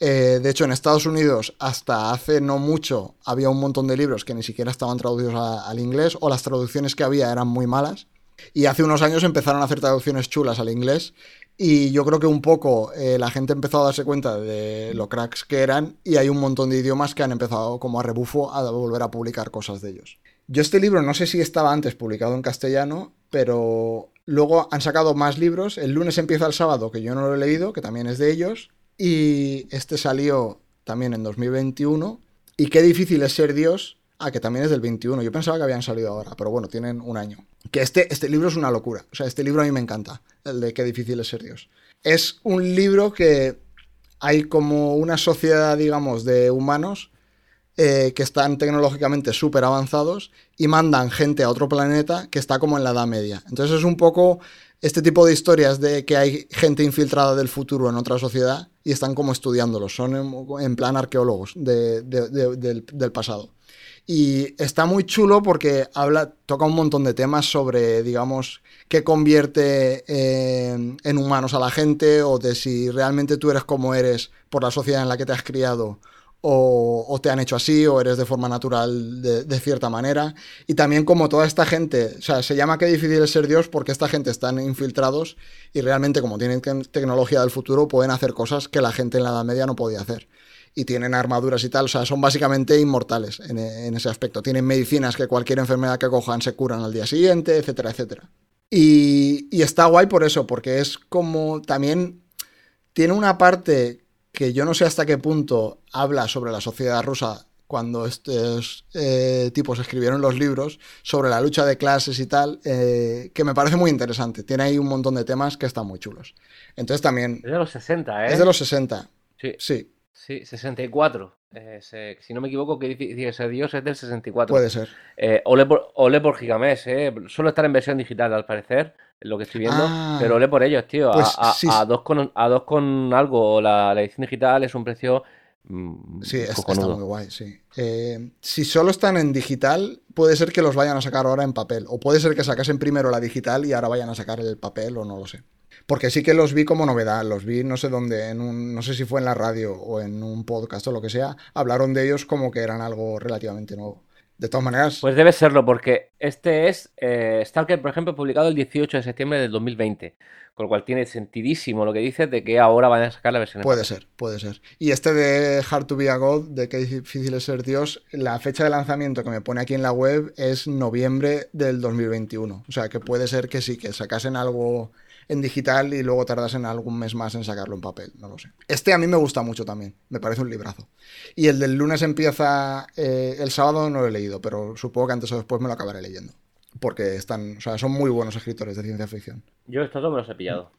eh, de hecho en Estados Unidos hasta hace no mucho había un montón de libros que ni siquiera estaban traducidos a- al inglés o las traducciones que había eran muy malas. Y hace unos años empezaron a hacer traducciones chulas al inglés y yo creo que un poco eh, la gente empezó a darse cuenta de lo cracks que eran y hay un montón de idiomas que han empezado como a rebufo a volver a publicar cosas de ellos. Yo este libro no sé si estaba antes publicado en castellano, pero luego han sacado más libros. El lunes empieza el sábado, que yo no lo he leído, que también es de ellos. Y este salió también en 2021. Y qué difícil es ser Dios. Ah, que también es del 21. Yo pensaba que habían salido ahora, pero bueno, tienen un año. Que este, este libro es una locura. O sea, este libro a mí me encanta. El de qué difícil es ser Dios. Es un libro que hay como una sociedad, digamos, de humanos eh, que están tecnológicamente súper avanzados y mandan gente a otro planeta que está como en la Edad Media. Entonces es un poco este tipo de historias de que hay gente infiltrada del futuro en otra sociedad y están como estudiándolos, son en, plan arqueólogos de- de- de- del, del pasado. Y está muy chulo porque habla, toca un montón de temas sobre, digamos, qué convierte eh, en humanos a la gente o de si realmente tú eres como eres por la sociedad en la que te has criado o, o te han hecho así o eres de forma natural de, de cierta manera. Y también como toda esta gente, o sea, se llama que difícil es ser Dios porque esta gente están infiltrados y realmente como tienen te- tecnología del futuro pueden hacer cosas que la gente en la Edad Media no podía hacer y tienen armaduras y tal, o sea, son básicamente inmortales en, en ese aspecto. Tienen medicinas que cualquier enfermedad que cojan se curan al día siguiente, etcétera, etcétera. Y, y está guay por eso, porque es como también tiene una parte que yo no sé hasta qué punto habla sobre la sociedad rusa cuando estos eh, tipos escribieron los libros sobre la lucha de clases y tal, eh, que me parece muy interesante. Tiene ahí un montón de temas que están muy chulos. Entonces también... Es de los 60, ¿eh? Es de los 60. Sí. Sí, Sí, 64. Eh, se- si no me equivoco, que dice ese Dios es del 64. puede ser. Eh, ole, por, ole por Gigamés, ¿eh? Solo estar en versión digital, al parecer, lo que estoy viendo. Ah. pero ole por ellos, tío. A- Pues a, sí. a dos con, a dos con algo, la, la edición digital es un precio mm, Sí, es- está muy guay, sí. Eh, si solo están en digital, puede ser que los vayan a sacar ahora en papel. O puede ser que sacasen primero la digital y ahora vayan a sacar el papel o no lo sé. Porque sí que los vi como novedad, los vi no sé dónde, en un, no sé si fue en la radio o en un podcast o lo que sea, hablaron de ellos como que eran algo relativamente nuevo. De todas maneras, Pues debe serlo, porque este es eh, Stalker, por ejemplo, publicado el 18 de septiembre del 2020. Con lo cual tiene sentidísimo lo que dices de que ahora van a sacar la versión Puede ser, puede ser. Y este de Hard to be a God, de qué difícil es ser Dios, la fecha de lanzamiento que me pone aquí en la web es noviembre del 2021. O sea que puede ser que sí, que sacasen algo en digital y luego tardasen algún mes más en sacarlo en papel, no lo sé. Este a mí me gusta mucho también, me parece un librazo. Y el del lunes empieza eh, el sábado, no lo he leído, pero supongo que antes o después me lo acabaré leyendo. Porque están, o sea, son muy buenos escritores de ciencia ficción. Yo estos dos me los he pillado.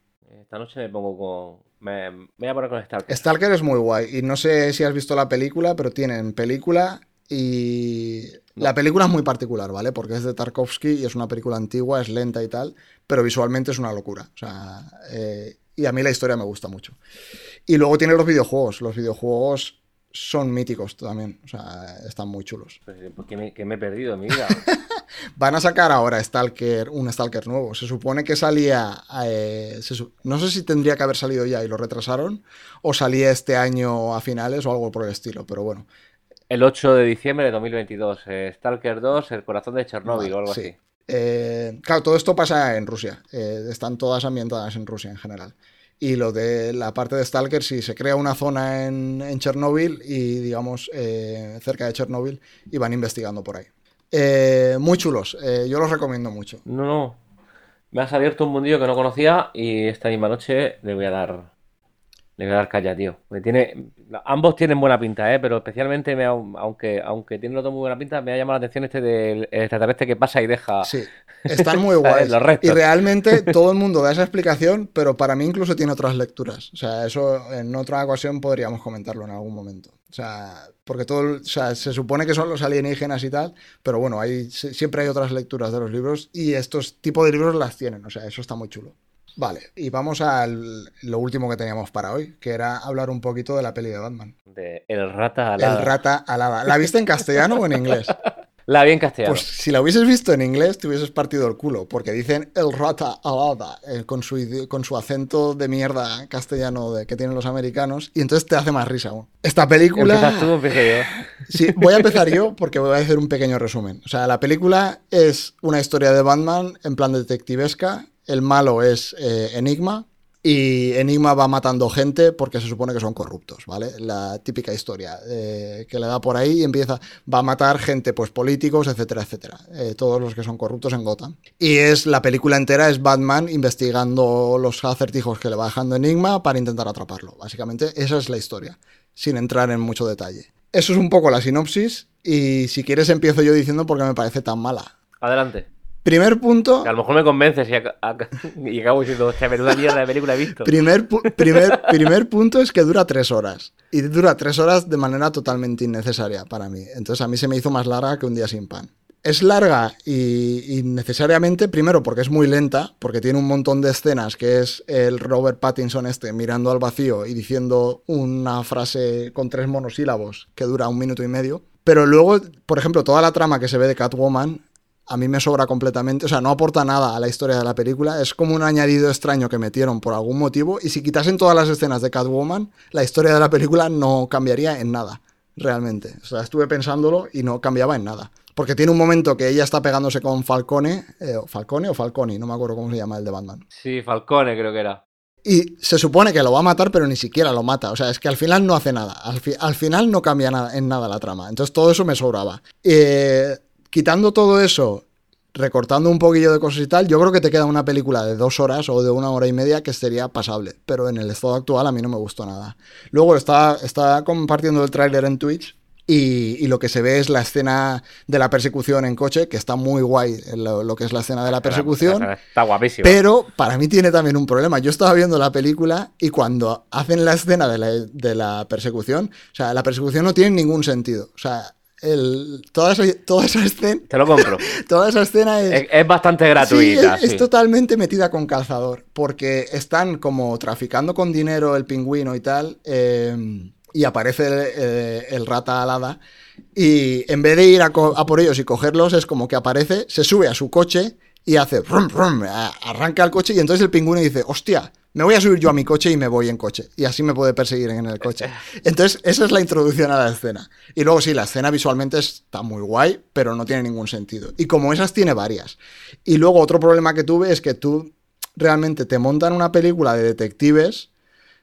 Esta noche me pongo con. Me, me voy a poner con Stalker. Stalker es muy guay y no sé si has visto la película, pero tienen película y la película es muy particular, ¿vale? Porque es de Tarkovsky y es una película antigua, es lenta y tal, pero visualmente es una locura. O sea, eh, y a mí la historia me gusta mucho. Y luego tiene los videojuegos. Los videojuegos son míticos también, o sea, están muy chulos. Que, me, que me he perdido mi vida. Van a sacar ahora Stalker, un Stalker nuevo. Se supone que salía, eh, se no sé si tendría que haber salido ya y lo retrasaron, o salía este año a finales o algo por el estilo, pero bueno. El 8 de diciembre de 2022. eh, Stalker 2, El corazón de Chernóbil o algo sí. así. Eh, claro, todo esto pasa en Rusia. eh, están todas ambientadas en Rusia en general. Y lo de la parte de Stalker, sí, se crea una zona en, en Chernóbil y, digamos, eh, cerca de Chernóbil y van investigando por ahí. Muy chulos, yo los recomiendo mucho. No, no. Me has abierto un mundillo que no conocía y esta misma noche le voy a dar. Le voy a dar calla, tío. Me tiene, ambos tienen buena pinta, ¿eh? Pero especialmente, me ha- aunque, aunque tienen dos muy buena pinta, me ha llamado la atención este del extraterrestre que pasa y deja. Sí, están muy guays. Y realmente todo el mundo da esa explicación, pero para mí incluso tiene otras lecturas. O sea, eso en otra ocasión podríamos comentarlo en algún momento. O sea, porque todo, o sea, se supone que son los alienígenas y tal, pero bueno, hay, si- siempre hay otras lecturas de los libros y estos tipos de libros las tienen. O sea, eso está muy chulo. Vale, y vamos a lo último que teníamos para hoy, que era hablar un poquito de la peli de Batman. De El rata alada. El rata alada. ¿La viste en castellano o en inglés? La vi en castellano. Pues si la hubieses visto en inglés, te hubieses partido el culo, porque dicen el rata alada, eh, con, su, con su acento de mierda castellano de, que tienen los americanos, y entonces te hace más risa aún. Esta película... ¿Empiezas tú o empiezo yo? Sí, voy a empezar yo porque voy a hacer un pequeño resumen. O sea, la película es una historia de Batman en plan detectivesca. El malo es eh, Enigma. Y Enigma va matando gente porque se supone que son corruptos, ¿vale? La típica historia eh, que le da por ahí y empieza, va a matar gente, pues políticos, etcétera, etcétera. Eh, todos los que son corruptos en Gotham. Y es, la película entera es Batman investigando los acertijos que le va dejando Enigma para intentar atraparlo. Básicamente esa es la historia, sin entrar en mucho detalle. Eso es un poco la sinopsis y si quieres empiezo yo diciendo por qué me parece tan mala. Adelante. Primer punto, a lo mejor me convences y, y acabo diciendo, hostia, menuda mierda de película he visto. primer, pu- primer, primer punto es que dura tres horas. Y dura tres horas de manera totalmente innecesaria para mí. Entonces a mí se me hizo más larga que un día sin pan. Es larga y, y necesariamente, primero porque es muy lenta, porque tiene un montón de escenas que es el Robert Pattinson este mirando al vacío y diciendo una frase con tres monosílabos que dura un minuto y medio. Pero luego, por ejemplo, toda la trama que se ve de Catwoman a mí me sobra completamente, o sea, no aporta nada a la historia de la película, es como un añadido extraño que metieron por algún motivo y si quitasen todas las escenas de Catwoman, la historia de la película no cambiaría en nada, realmente. O sea, estuve pensándolo y no cambiaba en nada. Porque tiene un momento que ella está pegándose con Falcone, eh, Falcone o Falconi, no me acuerdo cómo se llama el de Batman. Sí, Falcone creo que era. Y se supone que lo va a matar, pero ni siquiera lo mata. O sea, es que al final no hace nada. Al, fi- al final no cambia nada, en nada la trama. Entonces todo eso me sobraba. Eh, quitando todo eso, recortando un poquillo de cosas y tal, yo creo que te queda una película de dos horas o de una hora y media que sería pasable. Pero en el estado actual a mí no me gustó nada. Luego estaba, estaba compartiendo el tráiler en Twitch y, lo que se ve es la escena de la persecución en coche, que está muy guay lo, que es la escena de la persecución. Está guapísimo. Pero para mí tiene también un problema. Yo estaba viendo la película y cuando hacen la escena de la, de la persecución, o sea, la persecución no tiene ningún sentido. O sea, el, toda, esa, toda, esa, escena. Te lo compro. toda esa escena es. Es, bastante gratuita. es, totalmente metida con calzador. Porque están como traficando con dinero el pingüino y tal. Eh, y aparece eh, el, rata alada. Y en vez de ir a, por ellos y cogerlos, es como que aparece, se sube a su coche y hace. arranca el coche y entonces el pingüino dice: Hostia, me voy a subir yo a mi coche y me voy en coche. Y así me puede perseguir en el coche. Entonces, esa es la introducción a la escena. Y luego sí, la escena visualmente está muy guay, pero no tiene ningún sentido. Y como esas, tiene varias. Y luego otro problema que tuve es que tú realmente te montan una película de detectives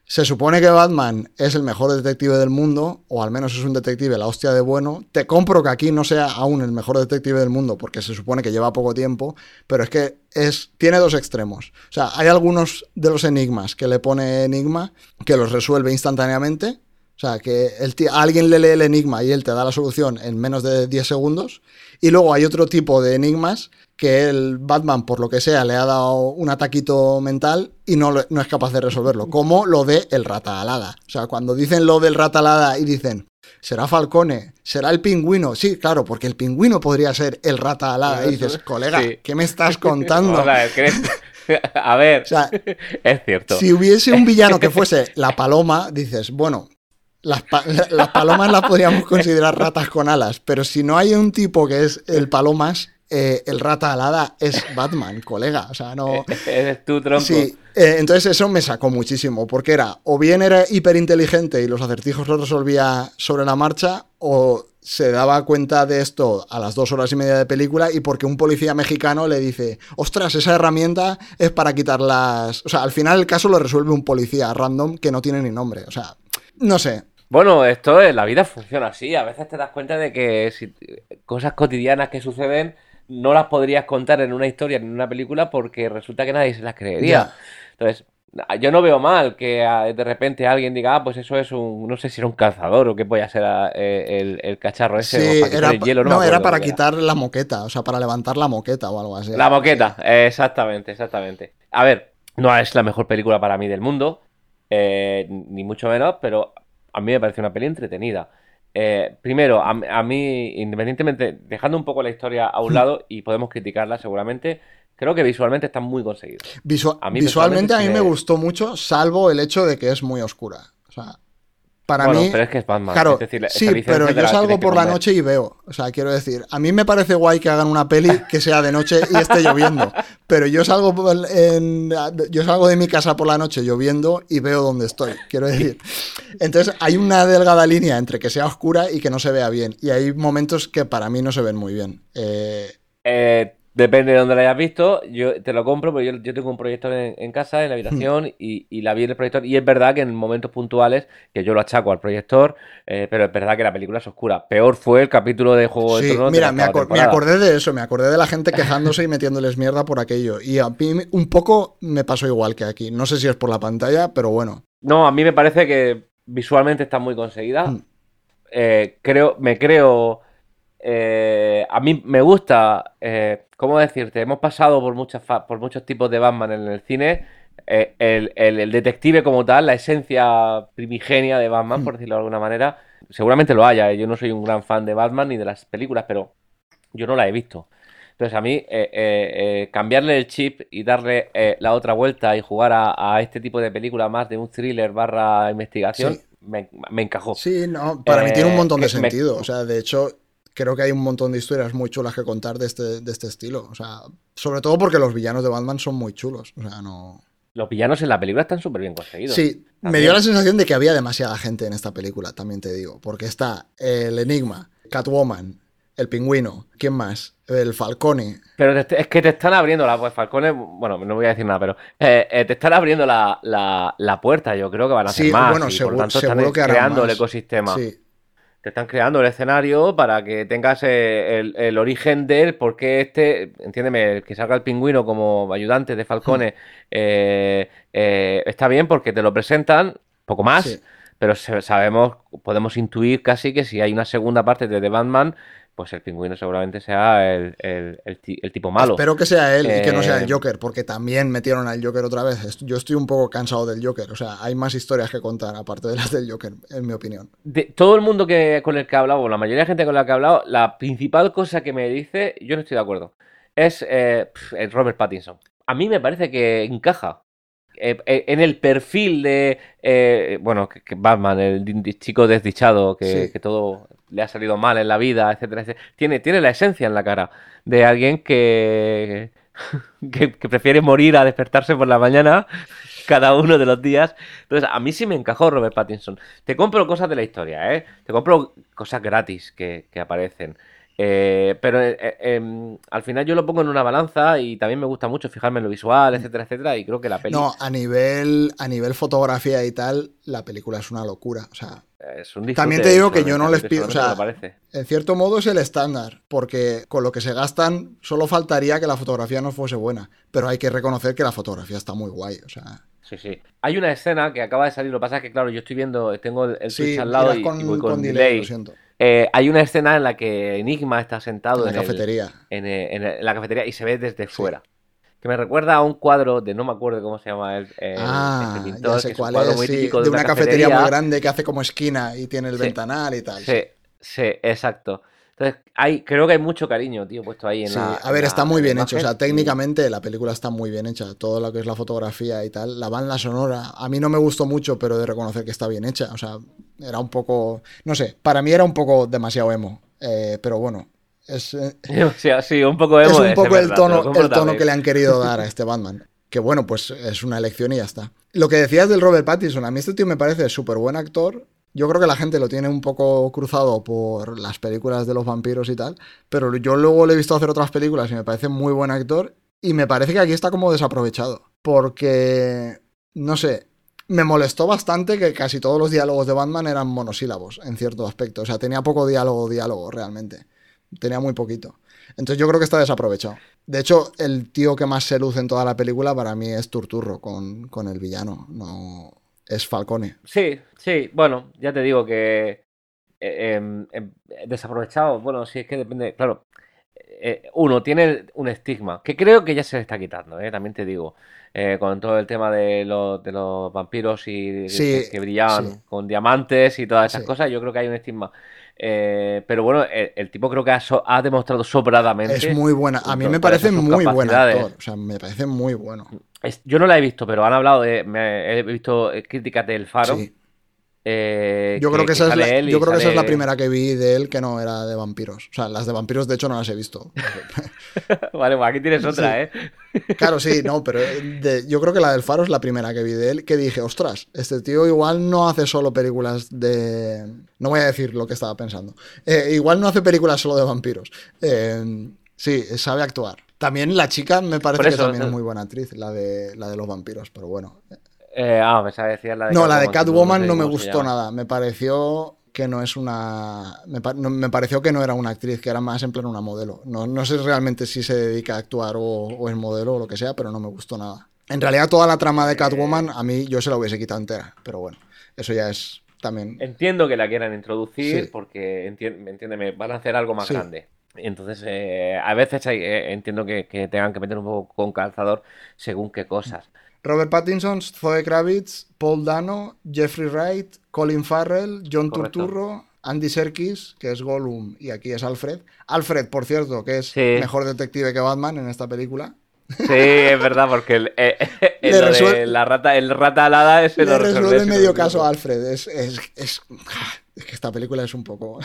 se supone que Batman es el mejor detective del mundo, o al menos es un detective la hostia de bueno. Te compro que aquí no sea aún el mejor detective del mundo, porque se supone que lleva poco tiempo, pero es que es, tiene dos extremos. O sea, hay algunos de los enigmas que le pone Enigma que los resuelve instantáneamente. O sea, que el alguien le lee el enigma y él te da la solución en menos de 10 segundos. Y luego hay otro tipo de enigmas que el Batman, por lo que sea, le ha dado un ataquito mental y no, no es capaz de resolverlo, como lo de el rata alada. O sea, cuando dicen lo del rata alada y dicen, será Falcone, será el pingüino, sí, claro, porque el pingüino podría ser el rata alada. Y dices, colega, ¿qué me estás contando? A ver, es cierto. Si hubiese un villano que fuese la paloma, dices, bueno, las, las, palomas las podríamos considerar ratas con alas, pero si no hay un tipo que es el palomas, eh, el rata alada es Batman, colega. O sea, no. Eres tú, tronco. Sí, eh, entonces eso me sacó muchísimo, porque era o bien era hiperinteligente y los acertijos los resolvía sobre la marcha, o se daba cuenta de esto a las dos horas y media de película y porque un policía mexicano le dice, ostras, esa herramienta es para quitar las... O sea, al final el caso lo resuelve un policía random que no tiene ni nombre. O sea, no sé, bueno, esto es, la vida funciona así. A veces te das cuenta de que si, cosas cotidianas que suceden no las podrías contar en una historia, en una película, porque resulta que nadie se las creería. Entonces, yo no veo mal que ah, de repente alguien diga, ah, pues eso es un, no sé si era un cazador o qué puede ser ah, eh, el, cacharro ese. Sí, era, el hielo, no, era para quitar la moqueta, o sea, para levantar la moqueta o algo así. La moqueta, exactamente, exactamente. A ver, no es la mejor película para mí del mundo, eh, ni mucho menos, pero a mí me parece una peli entretenida. Eh, primero, a, mí, independientemente, dejando un poco la historia a un hmm. lado y podemos criticarla seguramente, creo que visualmente está muy conseguido. visualmente a mí me gustó mucho, salvo el hecho de que es muy oscura. O sea, para bueno, mí. Pero es que es Batman. Claro, sí, pero yo salgo por la noche y veo. O sea, quiero decir, a mí me parece guay que hagan una peli que sea de noche y esté lloviendo. Pero yo salgo, en, yo salgo de mi casa por la noche lloviendo y veo dónde estoy. Quiero decir. Entonces, hay una delgada línea entre que sea oscura y que no se vea bien. Y hay momentos que para mí no se ven muy bien. Eh, eh Depende de dónde la hayas visto, yo te lo compro, pero yo, tengo un proyector en, casa, en la habitación, hmm. y, la vi en el proyector. Y es verdad que en momentos puntuales, que yo lo achaco al proyector, eh, pero es verdad que la película es oscura. Peor fue el capítulo de Juego de Tronos. Mira, me, acordé de eso, me acordé de la gente quejándose y metiéndoles mierda por aquello. Y a mí un poco me pasó igual que aquí. No sé si es por la pantalla, pero bueno. No, a mí me parece que visualmente está muy conseguida. Hmm. Eh, creo, me creo. Eh, a mí me gusta ¿cómo decirte? Hemos pasado por, muchas por muchos tipos de Batman en el cine. Eh, el, detective como tal, la esencia primigenia de Batman, por decirlo de alguna manera, seguramente lo haya. ¿eh? Yo no soy un gran fan de Batman ni de las películas, pero yo no la he visto. Entonces a mí eh, cambiarle el chip y darle la otra vuelta y jugar a, este tipo de película más de un thriller barra investigación, me, encajó. Sí, no, para mí tiene un montón de sentido. O sea, de hecho, creo que hay un montón de historias muy chulas que contar de este, de este estilo. O sea, sobre todo porque los villanos de Batman son muy chulos. O sea, no. Los villanos en la película están súper bien conseguidos. Sí, me dio la sensación de que había demasiada gente en esta película, también te digo. Porque está el Enigma, Catwoman, el Pingüino, ¿quién más? El Falcone. Pero es que te están abriendo la pues Falcone, bueno, no voy a decir nada, pero eh, eh, te están abriendo la, puerta. Yo creo que van a hacer más. Bueno, y seguro, por tanto están creando el ecosistema. Sí. Te están creando el escenario para que tengas eh, el, el origen de él, porque este, entiéndeme, que salga el pingüino como ayudante de Falcone, eh, eh, está bien porque te lo presentan, poco más, Sí. pero sabemos, podemos intuir casi que si hay una segunda parte de The Batman, pues el pingüino seguramente sea el, el- el ti- el tipo malo. Espero que sea él y que no sea el Eh, Joker, porque también metieron al Joker otra vez. Yo estoy un poco cansado del Joker. O sea, hay más historias que contar aparte de las del Joker, en mi opinión. de todo el mundo que, con el que he hablado, o la mayoría de gente con la que he hablado, la principal cosa que me dice, yo no estoy de acuerdo, es eh, Robert Pattinson. A mí me parece que encaja. Eh, eh, en el perfil de, eh, bueno, que, que Batman, el chico desdichado, que, Sí. que todo le ha salido mal en la vida, etcétera, etcétera. Tiene, tiene la esencia en la cara de alguien que, que, que prefiere morir a despertarse por la mañana cada uno de los días. Entonces, a mí sí me encajó Robert Pattinson. Te compro cosas de la historia, ¿eh? Te compro cosas gratis que, que aparecen. Eh, pero eh, eh, em, al final yo lo pongo en una balanza y también me gusta mucho fijarme en lo visual, etcétera, etcétera. Y creo que la peli No, a nivel, a nivel fotografía y tal, la película es una locura. O sea, es un También te digo que yo no les pido- o sea, en cierto modo es el estándar, porque con lo que se gastan solo faltaría que la fotografía no fuese buena. Pero hay que reconocer que la fotografía está muy guay. O sea, Sí, sí. Hay una escena que acaba de salir, lo que pasa es que, claro, yo estoy viendo, tengo el, el sí, Twitch al lado y, con, y voy con, con delay, delay. lo siento. Eh, hay una escena en la que Enigma está sentado En la en, cafetería. en, en el- en la cafetería y se ve desde fuera. Que me recuerda a un cuadro de, no me acuerdo cómo se llama el, el- ah, este pintor, ya que sé cuál cuadro es, muy sí, de una cafetería, muy grande que hace como esquina y tiene el Sí. ventanal y tal. Sí, sí, exacto. Entonces, hay, creo que hay mucho cariño, tío, puesto ahí en Sí, la. a en ver, la- está muy bien hecho. O sea, técnicamente la película está muy bien hecha. Todo lo que es la fotografía y tal. La banda sonora, a mí no me gustó mucho, pero de reconocer que está bien hecha. O sea, era un poco. No sé, para mí era un poco demasiado emo. Eh, pero bueno, es, eh, O sea, sí, un poco emo, es un poco el verdad, tono, el tono que le han querido dar a este Batman. Que bueno, pues es una elección y ya está. Lo que decías del Robert Pattinson, a mí este tío me parece súper buen actor. Yo creo que la gente lo tiene un poco cruzado por las películas de los vampiros y tal, pero yo luego le he visto hacer otras películas y me parece muy buen actor y me parece que aquí está como desaprovechado. Porque, no sé, me molestó bastante que casi todos los diálogos de Batman eran monosílabos en cierto aspecto. O sea, tenía poco diálogo, diálogo realmente. Tenía muy poquito. Entonces yo creo que está desaprovechado. De hecho, el tío que más se luce en toda la película para mí es Turturro con, con el villano. No es Falcone. Sí, sí, bueno, ya te digo que eh, em, em, desaprovechado, bueno, sí, es que depende, claro, eh, uno tiene un estigma, que creo que ya se le está quitando, eh, también te digo, eh, con todo el tema de los, de los vampiros y Sí, que, brillaban sí. con diamantes y todas esas Sí. cosas, yo creo que hay un estigma. Eh, pero bueno, el, el tipo creo que ha, so- ha demostrado sobradamente. Es muy buena. A mí me parece muy buen actor. O sea, me parece muy bueno. Es- yo no la he visto, pero han hablado de. me- he visto eh, críticas del Faro. Sí. eh, Yo creo que, esa, es la, yo creo que esa es la primera que vi de él que no era de vampiros. O sea, las de vampiros, de hecho, no las he visto. Vale, pues aquí tienes otra, Sí. ¿eh? Claro, sí, no, pero de- yo creo que la del Faro es la primera que vi de él, que dije, ostras, este tío igual no hace solo películas de... No voy a decir lo que estaba pensando. Eh, igual no hace películas solo de vampiros. Eh, sí, sabe actuar. También la chica me parece que también eh. es muy buena actriz, la de, la de los vampiros, pero bueno. Eh, ah, decir la de No, la de Catwoman no me gustó nada. Me pareció que no es una. Me, pa- no- me pareció que no era una actriz, que era más en plan una modelo. No, no sé realmente si se dedica a actuar o, o es modelo o lo que sea, pero no me gustó nada. En realidad, toda la trama de Catwoman, a mí yo se la hubiese quitado entera. Pero bueno, eso ya es también. Entiendo que la quieran introducir Sí. porque, enti- entiéndeme, van a hacer algo más Sí. grande. Entonces, eh, a veces hay- eh, entiendo que, que tengan que meter un poco con calzador según qué cosas. Robert Pattinson, Zoe Kravitz, Paul Dano, Jeffrey Wright, Colin Farrell, John Correcto. Turturro, Andy Serkis, que es Gollum y aquí es Alfred. Alfred, por cierto, que es Sí. mejor detective que Batman en esta película. Sí, es verdad, porque el, eh, eh, Le lo de la rata, el rata alada es Le resuelve medio caso a Alfred. Es, es, es, es que esta película es un poco.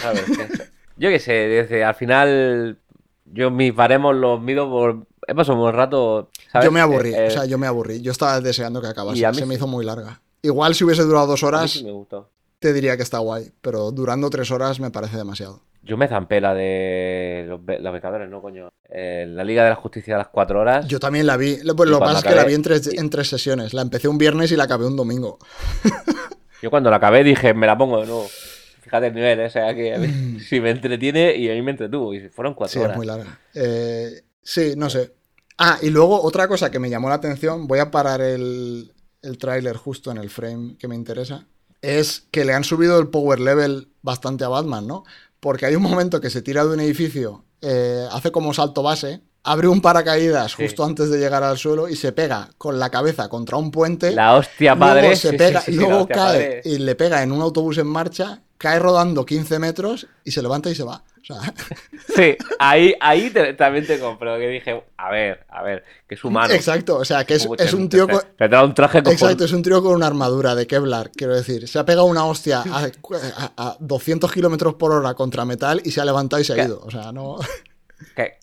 Yo qué sé, desde al final yo mis baremos los mido por... He pasado un rato, ¿sabes? Yo me aburrí, Eh, eh, o sea, yo me aburrí. Yo estaba deseando que acabase. Se me hizo muy larga. Igual si hubiese durado dos horas, sí me gustó. te diría que está guay. Pero durando tres horas me parece demasiado. Yo me zampé la de los, be- los becadores, ¿no, coño? Eh, la Liga de la Justicia a las cuatro horas. Yo también la vi. Lo, pues lo que pasa es que la vi en tres, y- en tres sesiones. La empecé un viernes y la acabé un domingo. Yo cuando la acabé dije, me la pongo de nuevo. Fíjate el nivel, ¿eh? o sea, que mí- si me entretiene y a mí me entretuvo. Y fueron cuatro Sí, es horas. muy larga. Eh, sí, no sé. Ah, y luego otra cosa que me llamó la atención, voy a parar el, el tráiler justo en el frame que me interesa, es que le han subido el power level bastante a Batman, ¿no? Porque hay un momento que se tira de un edificio, eh, hace como salto base, abre un paracaídas Sí. justo antes de llegar al suelo y se pega con la cabeza contra un puente. La hostia Luego padre. se sí, pega, sí, luego cae padre. y le pega en un autobús en marcha, cae rodando 15 metros y se levanta y se va. O sea, Sí, ahí, ahí te- también te compro. Que dije, a ver, a ver, que es humano. exacto, o sea, que es, es un tío con, Te da un traje con Exacto, es un tío con una armadura de Kevlar, quiero decir. Se ha pegado una hostia a, a- a 200 kilómetros por hora contra metal y se ha levantado y se ha ido. O sea, no. Que,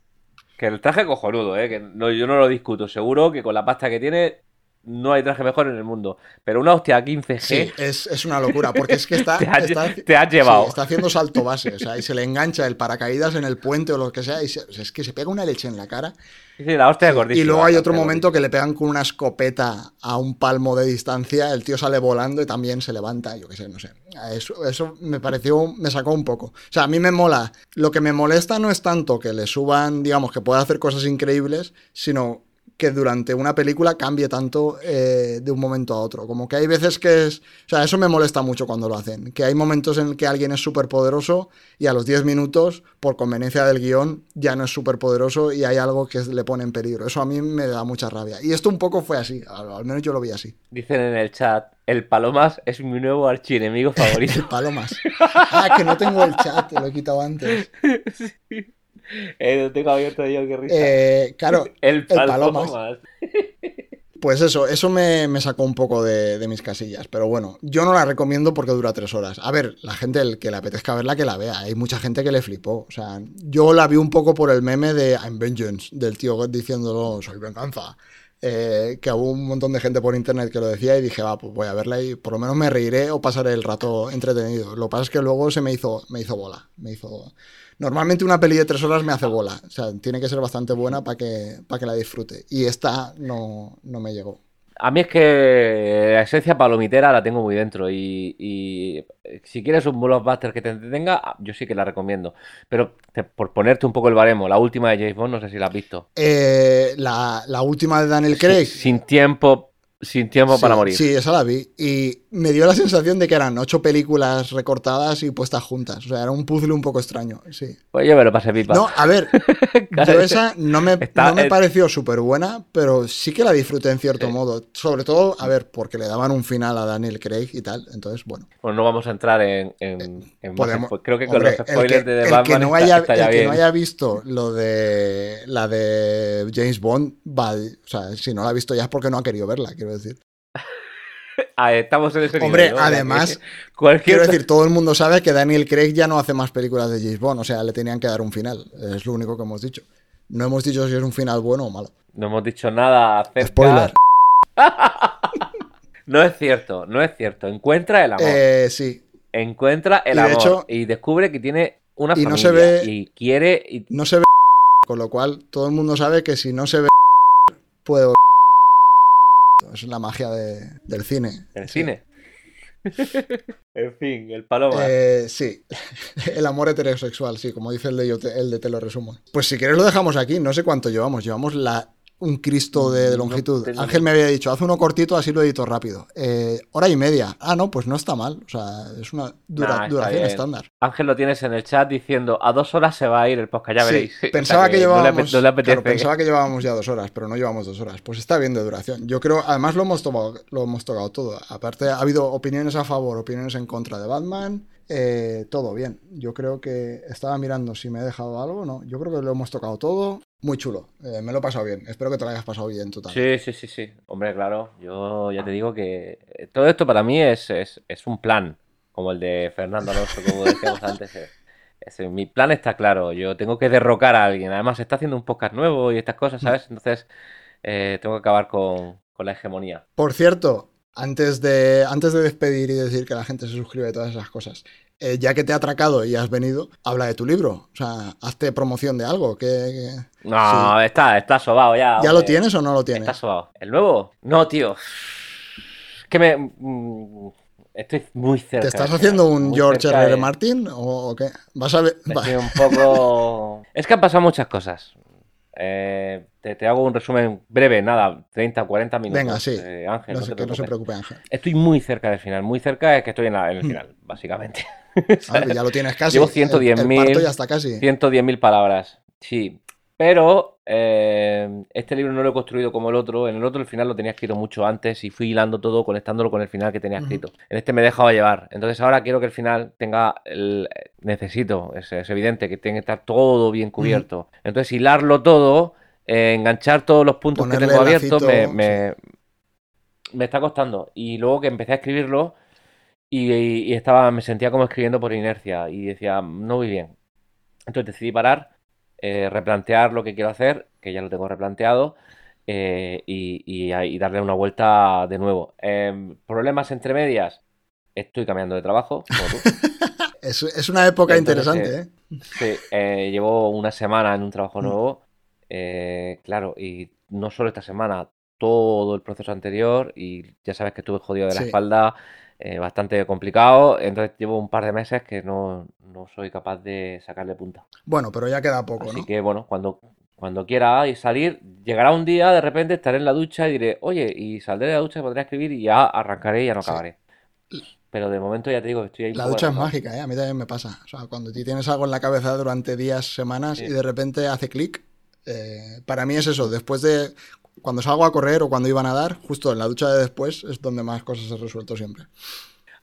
que el traje cojonudo, ¿eh? Que no, yo no lo discuto. Seguro que con la pasta que tiene no hay traje mejor en el mundo. Pero una hostia a 15G Sí, es, es una locura, porque es que está. te, has, está- te has llevado. sí, está haciendo salto base, o sea, y se le engancha el paracaídas en el puente o lo que sea, y se- o sea, es que se pega una leche en la cara. Sí, la hostia es gordísima. Y luego hay otro momento que le pegan con una escopeta a un palmo de distancia, el tío sale volando y también se levanta, yo qué sé, no sé. Eso, eso me pareció, me sacó un poco. O sea, a mí me mola. Lo que me molesta no es tanto que le suban, digamos, que pueda hacer cosas increíbles, sino que durante una película cambie tanto eh, de un momento a otro. Como que hay veces que es... O sea, eso me molesta mucho cuando lo hacen. Que hay momentos en que alguien es súper poderoso y a los 10 minutos, por conveniencia del guion, ya no es súper poderoso y hay algo que le pone en peligro. Eso a mí me da mucha rabia. Y esto un poco fue así. Al, menos yo lo vi así. Dicen en el chat, el Palomas es mi nuevo archienemigo favorito. El palomas. Ah, que no tengo el chat, te lo he quitado antes. eh, lo tengo abierto yo, qué risa. Eh, claro, el Palomas. Palomas. Pues eso, eso me, me sacó un poco de, de mis casillas. Pero bueno, yo no la recomiendo porque dura tres horas. A ver, la gente el que le apetezca verla, que la vea. Hay mucha gente que le flipó. O sea, yo la vi un poco por el meme de I'm Vengeance, del tío diciéndolo, soy venganza. Eh, que hubo un montón de gente por internet que lo decía y dije, va, pues voy a verla y por lo menos me reiré o pasaré el rato entretenido. Lo que pasa es que luego se me hizo, me hizo bola. Me hizo... Normalmente una peli de tres horas me hace bola. O sea, tiene que ser bastante buena para que, para que la disfrute. Y esta no, no me llegó. A mí es que la esencia palomitera la tengo muy dentro y, y si quieres un blockbuster que te entretenga, yo sí que la recomiendo. Pero te- por ponerte un poco el baremo, la última de James Bond, no sé si la has visto. Eh, la, la última de Daniel Craig. Sin, sin tiempo, sin tiempo Sí, para morir. Sí, esa la vi. Y me dio la sensación de que eran ocho películas recortadas y puestas juntas. O sea, era un puzzle un poco extraño. Sí. Pues yo me lo pasé pipa. No, a ver, yo esa no me, está- no me eh, pareció súper buena, pero sí que la disfruté en cierto Sí. modo. Sobre todo, a ver, porque le daban un final a Daniel Craig y tal. Entonces, bueno. Pues no vamos a entrar en, en, en más podemos- Creo que con Hombre, los spoilers que, de The Batman que no haya, está el que bien. no haya visto lo de la de James Bond, va, o sea, si no la ha visto ya es porque no ha querido verla, quiero decir. Ah, estamos en ese nivel, Hombre, ¿no? Además, cualquier Quiero decir, todo el mundo sabe que Daniel Craig ya no hace más películas de James Bond, o sea, le tenían que dar un final. Es lo único que hemos dicho. No hemos dicho si es un final bueno o malo. no hemos dicho nada acerca. Spoiler. No es cierto, no es cierto. Encuentra el amor. Eh, sí, Encuentra el y de amor. hecho- y descubre que tiene una y no familia. se ve- Y quiere. y- no se ve, con lo cual todo el mundo sabe que si no se ve, puede. Es la magia de- del cine. El Sí. cine. en fin, el paloma. Eh, sí, el amor heterosexual, sí, como dice el de, yo te, el de Te lo resumo. Pues si quieres lo dejamos aquí, no sé cuánto llevamos, llevamos la, un Cristo de, longitud. Ángel me había dicho, haz uno cortito, así lo edito rápido. Eh, hora y media. Ah, no, pues no está mal, o sea, es una dura- Nah, duración estándar. Ángel lo tienes en el chat diciendo a dos horas se va a ir el podcast, ya Sí, veréis. Pensaba que, no le ape- llevábamos, no le apetece. claro, pensaba que llevábamos ya dos horas, pero no llevamos dos horas. Pues está bien de duración. Yo creo, además lo hemos tomado, lo hemos tocado todo. Aparte ha habido opiniones a favor, opiniones en contra de Batman, eh, todo bien. Yo creo que estaba mirando si me he dejado algo, no. Yo creo que lo hemos tocado todo. Muy chulo. Eh, me lo he pasado bien. Espero que te lo hayas pasado bien tú también. Sí, sí, sí, sí. Hombre, claro, yo ya te digo que eh, todo esto para mí es, es, es un plan, como el de Fernando Alonso, como decíamos antes. eh. Es- mi plan está claro, yo tengo que derrocar a alguien. Además, está haciendo un podcast nuevo y estas cosas, ¿sabes? Entonces, eh, tengo que acabar con, con la hegemonía. Por cierto, antes de, antes de despedir y decir que la gente se suscribe y todas esas cosas, eh, ya que te ha atracado y has venido, habla de tu libro. O sea, hazte promoción de algo. Que, que- No, está, está sobado ya. ¿Ya lo tienes o no lo tienes? Está sobado. ¿El nuevo? No, tío. Es que me. mm, estoy muy cerca. ¿Te estás haciendo un George R. R. Martin o, qué? Vas a ver. va- un poco. Es que han pasado muchas cosas. Eh, te, te hago un resumen breve, nada, 30, 40 minutos. Venga, sí. eh, Ángel, No no te que no se preocupe, Ángel. Estoy muy cerca del final. Muy cerca es que estoy en, la- en el final, básicamente. Ah, ya lo tienes casi. Llevo El- el 110.000. parto ya está casi. 110.000 palabras. Sí. Pero eh, este libro no lo he construido como el otro. En el otro el final lo tenía escrito mucho antes y fui hilando todo, conectándolo con el final que tenía escrito. En este me he dejado llevar. Entonces ahora quiero que el final tenga el... Necesito, es, es evidente que tiene que estar todo bien cubierto. Entonces hilarlo todo, eh, enganchar todos los puntos Ponerle que tengo abiertos, me, me está costando. Y luego que empecé a escribirlo y, y estaba, me sentía como escribiendo por inercia y decía, no voy bien. Entonces decidí parar, eh, replantear lo que quiero hacer, que ya lo tengo replanteado, eh, y, y darle una vuelta de nuevo. Em, problemas entre medias, estoy cambiando de trabajo, como tú. Es, es una época Entonces, interesante, ¿eh? Sí, eh, llevo una semana en un trabajo nuevo, eh, claro, y no solo esta semana, todo el proceso anterior, y ya sabes que estuve jodido de la Sí. espalda, eh, bastante complicado, entonces llevo un par de meses que no, no soy capaz de sacarle punta. Bueno, pero ya queda poco, Así ¿no? que bueno, cuando, cuando quiera y salir, llegará un día, de repente estaré en la ducha y diré, oye, y saldré de la ducha, podré escribir y ya arrancaré y ya no Sí. acabaré. Pero de momento ya te digo estoy ahí La ducha es mágica, ¿eh? A mí también me pasa. O sea, cuando ti tienes algo en la cabeza durante días, semanas Sí. y de repente hace clic, eh, para mí es eso. Después de cuando salgo a correr o cuando iba a nadar, justo en la ducha de después es donde más cosas he resuelto siempre.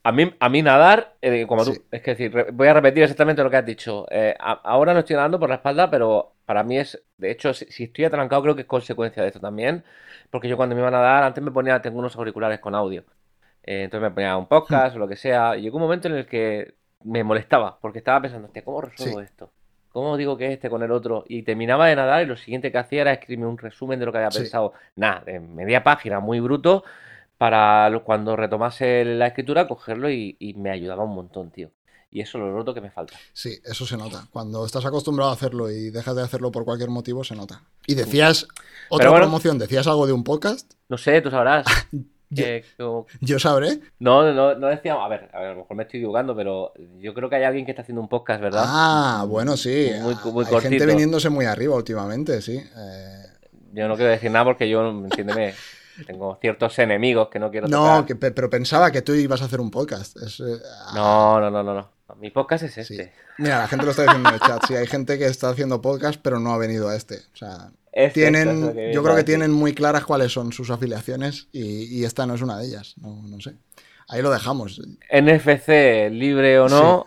A mí, a mí nadar, eh, como tú, es que decir, voy a repetir exactamente lo que has dicho. Eh, a- ahora no estoy nadando por la espalda, pero para mí es, de hecho, si, si estoy atrancado creo que es consecuencia de esto también, porque yo cuando me iba a nadar, antes me ponía, tengo unos auriculares con audio, Eh, entonces me ponía un podcast o lo que sea, y llegó un momento en el que me molestaba, porque estaba pensando, hostia, ¿cómo resuelvo Sí. esto? ¿Cómo digo que este con el otro? Y terminaba de nadar y lo siguiente que hacía era escribirme un resumen de lo que había Sí. pensado. Nada, de media página, muy bruto, para cuando retomase la escritura, cogerlo y, y me ayudaba un montón, tío. Y eso lo noto que me falta. Sí, eso se nota. Cuando estás acostumbrado a hacerlo y dejas de hacerlo por cualquier motivo, se nota. Y decías, otra bueno. promoción, decías algo de un podcast, No sé, tú sabrás. Yo- como- yo sabré. No, no, no decíamos, a ver, a ver, a lo mejor me estoy equivocando, pero yo creo que hay alguien que está haciendo un podcast, ¿verdad? Ah, bueno, sí. Muy- muy Hay gente viniéndose muy arriba últimamente, sí. Eh, Yo no quiero decir nada porque yo, entiéndeme, tengo ciertos enemigos que no quiero no, que pe- pero pensaba que tú ibas a hacer un podcast. Es, eh, ah, No, no, no, no, no. Mi podcast es sí. este. Mira, la gente lo está diciendo en el chat. Sí, hay gente que está haciendo podcast, pero no ha venido a este. O sea, Tienen, yo creo que decir. tienen muy claras cuáles son sus afiliaciones y, y esta no es una de ellas. No, no sé. Ahí lo dejamos. NFC, libre o no,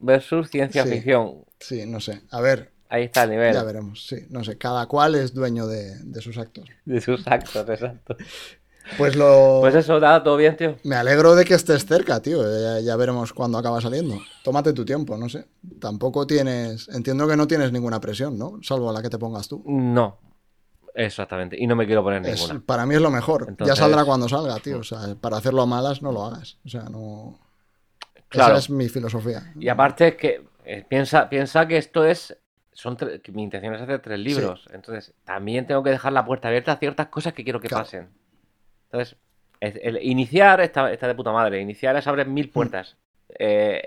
versus ciencia Sí. ficción. Sí, no sé. A ver, Ahí está el nivel ya veremos. Sí, no sé. Cada cual es dueño de, de sus actos. de sus actos, exacto. Pues lo. Pues eso, nada, todo bien, tío. Me alegro de que estés cerca, tío. Ya, ya veremos cuándo acaba saliendo. Tómate tu tiempo, no sé. Tampoco tienes. Entiendo que no tienes ninguna presión, ¿no? Salvo la que te pongas tú. No, exactamente. Y no me quiero poner Es- ninguna. para mí es lo mejor. Entonces- Ya saldrá cuando salga, tío. O sea, para hacerlo a malas no lo hagas. O sea, no. Claro. Esa es mi filosofía. Y aparte es que eh, piensa, piensa que esto es. Son tre- mi intención es hacer tres libros. Entonces, también tengo que dejar la puerta abierta a ciertas cosas que quiero que Claro. pasen. Entonces, es- el iniciar está, está de puta madre. Iniciar es abrir mil puertas. Eh,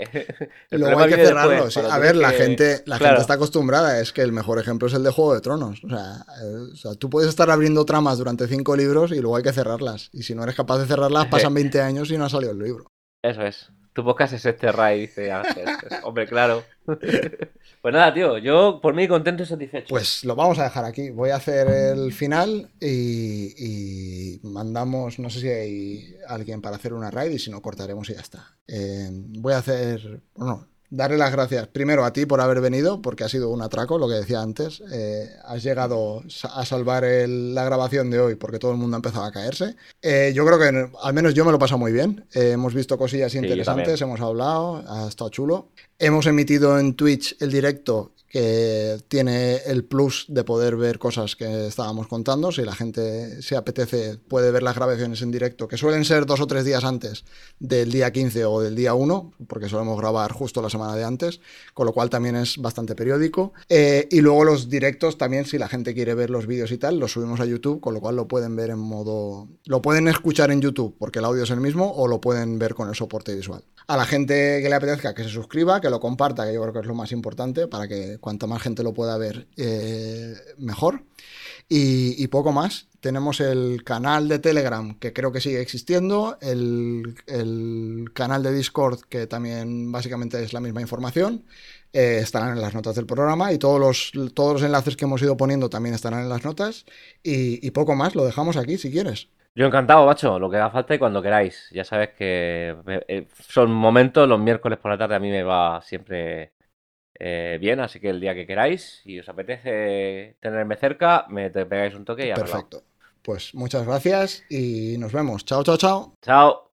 Luego hay que cerrarlo. después, sí. cuando A ver, la que- gente, la Claro. gente está acostumbrada. Es que el mejor ejemplo es el de Juego de Tronos. O sea, eh, o sea, tú puedes estar abriendo tramas durante cinco libros y luego hay que cerrarlas. Y si no eres capaz de cerrarlas, pasan 20 años y no ha salido el libro. Eso es. Tu podcast es este Ray, dice Ángel. Hombre, claro. Pues nada, tío. Yo por mí contento y satisfecho. Pues lo vamos a dejar aquí. Voy a hacer el final y, y mandamos, no sé si hay alguien para hacer una raid y si no cortaremos y ya está. Eh, voy a hacer, bueno, darle las gracias primero a ti por haber venido, porque ha sido un atraco, lo que decía antes. Eh, has llegado a salvar el- la grabación de hoy porque todo el mundo ha empezado a caerse. Eh, yo creo que al menos yo me lo he pasado muy bien. Eh, hemos visto cosillas interesantes, hemos hablado, ha estado chulo. Hemos emitido en Twitch el directo que tiene el plus de poder ver cosas que estábamos contando. Si la gente se apetece, puede ver las grabaciones en directo, que suelen ser dos o tres días antes del día 15 o del día 1, porque solemos grabar justo la semana de antes, con lo cual también es bastante periódico. Eh, y luego los directos también, si la gente quiere ver los vídeos y tal, los subimos a YouTube, con lo cual lo pueden ver en modo... Lo pueden escuchar en YouTube, porque el audio es el mismo, o lo pueden ver con el soporte visual. A la gente que le apetezca, que se suscriba, que lo comparta, que yo creo que es lo más importante, para que cuanto más gente lo pueda ver, eh, mejor. Y, poco más. Tenemos el canal de Telegram, que creo que sigue existiendo, el, canal de Discord, que también básicamente es la misma información. Eh, estarán en las notas del programa y todos los, todos los enlaces que hemos ido poniendo también estarán en las notas. Y, poco más, lo dejamos aquí si quieres. Yo encantado, macho, lo que haga falta y cuando queráis. Ya sabes que eh, son momentos, los miércoles por la tarde a mí me va siempre eh, bien, así que el día que queráis, si os apetece tenerme cerca, me pegáis un toque y Perfecto. Pues muchas gracias y nos vemos. Chao, chao, chao. Chao.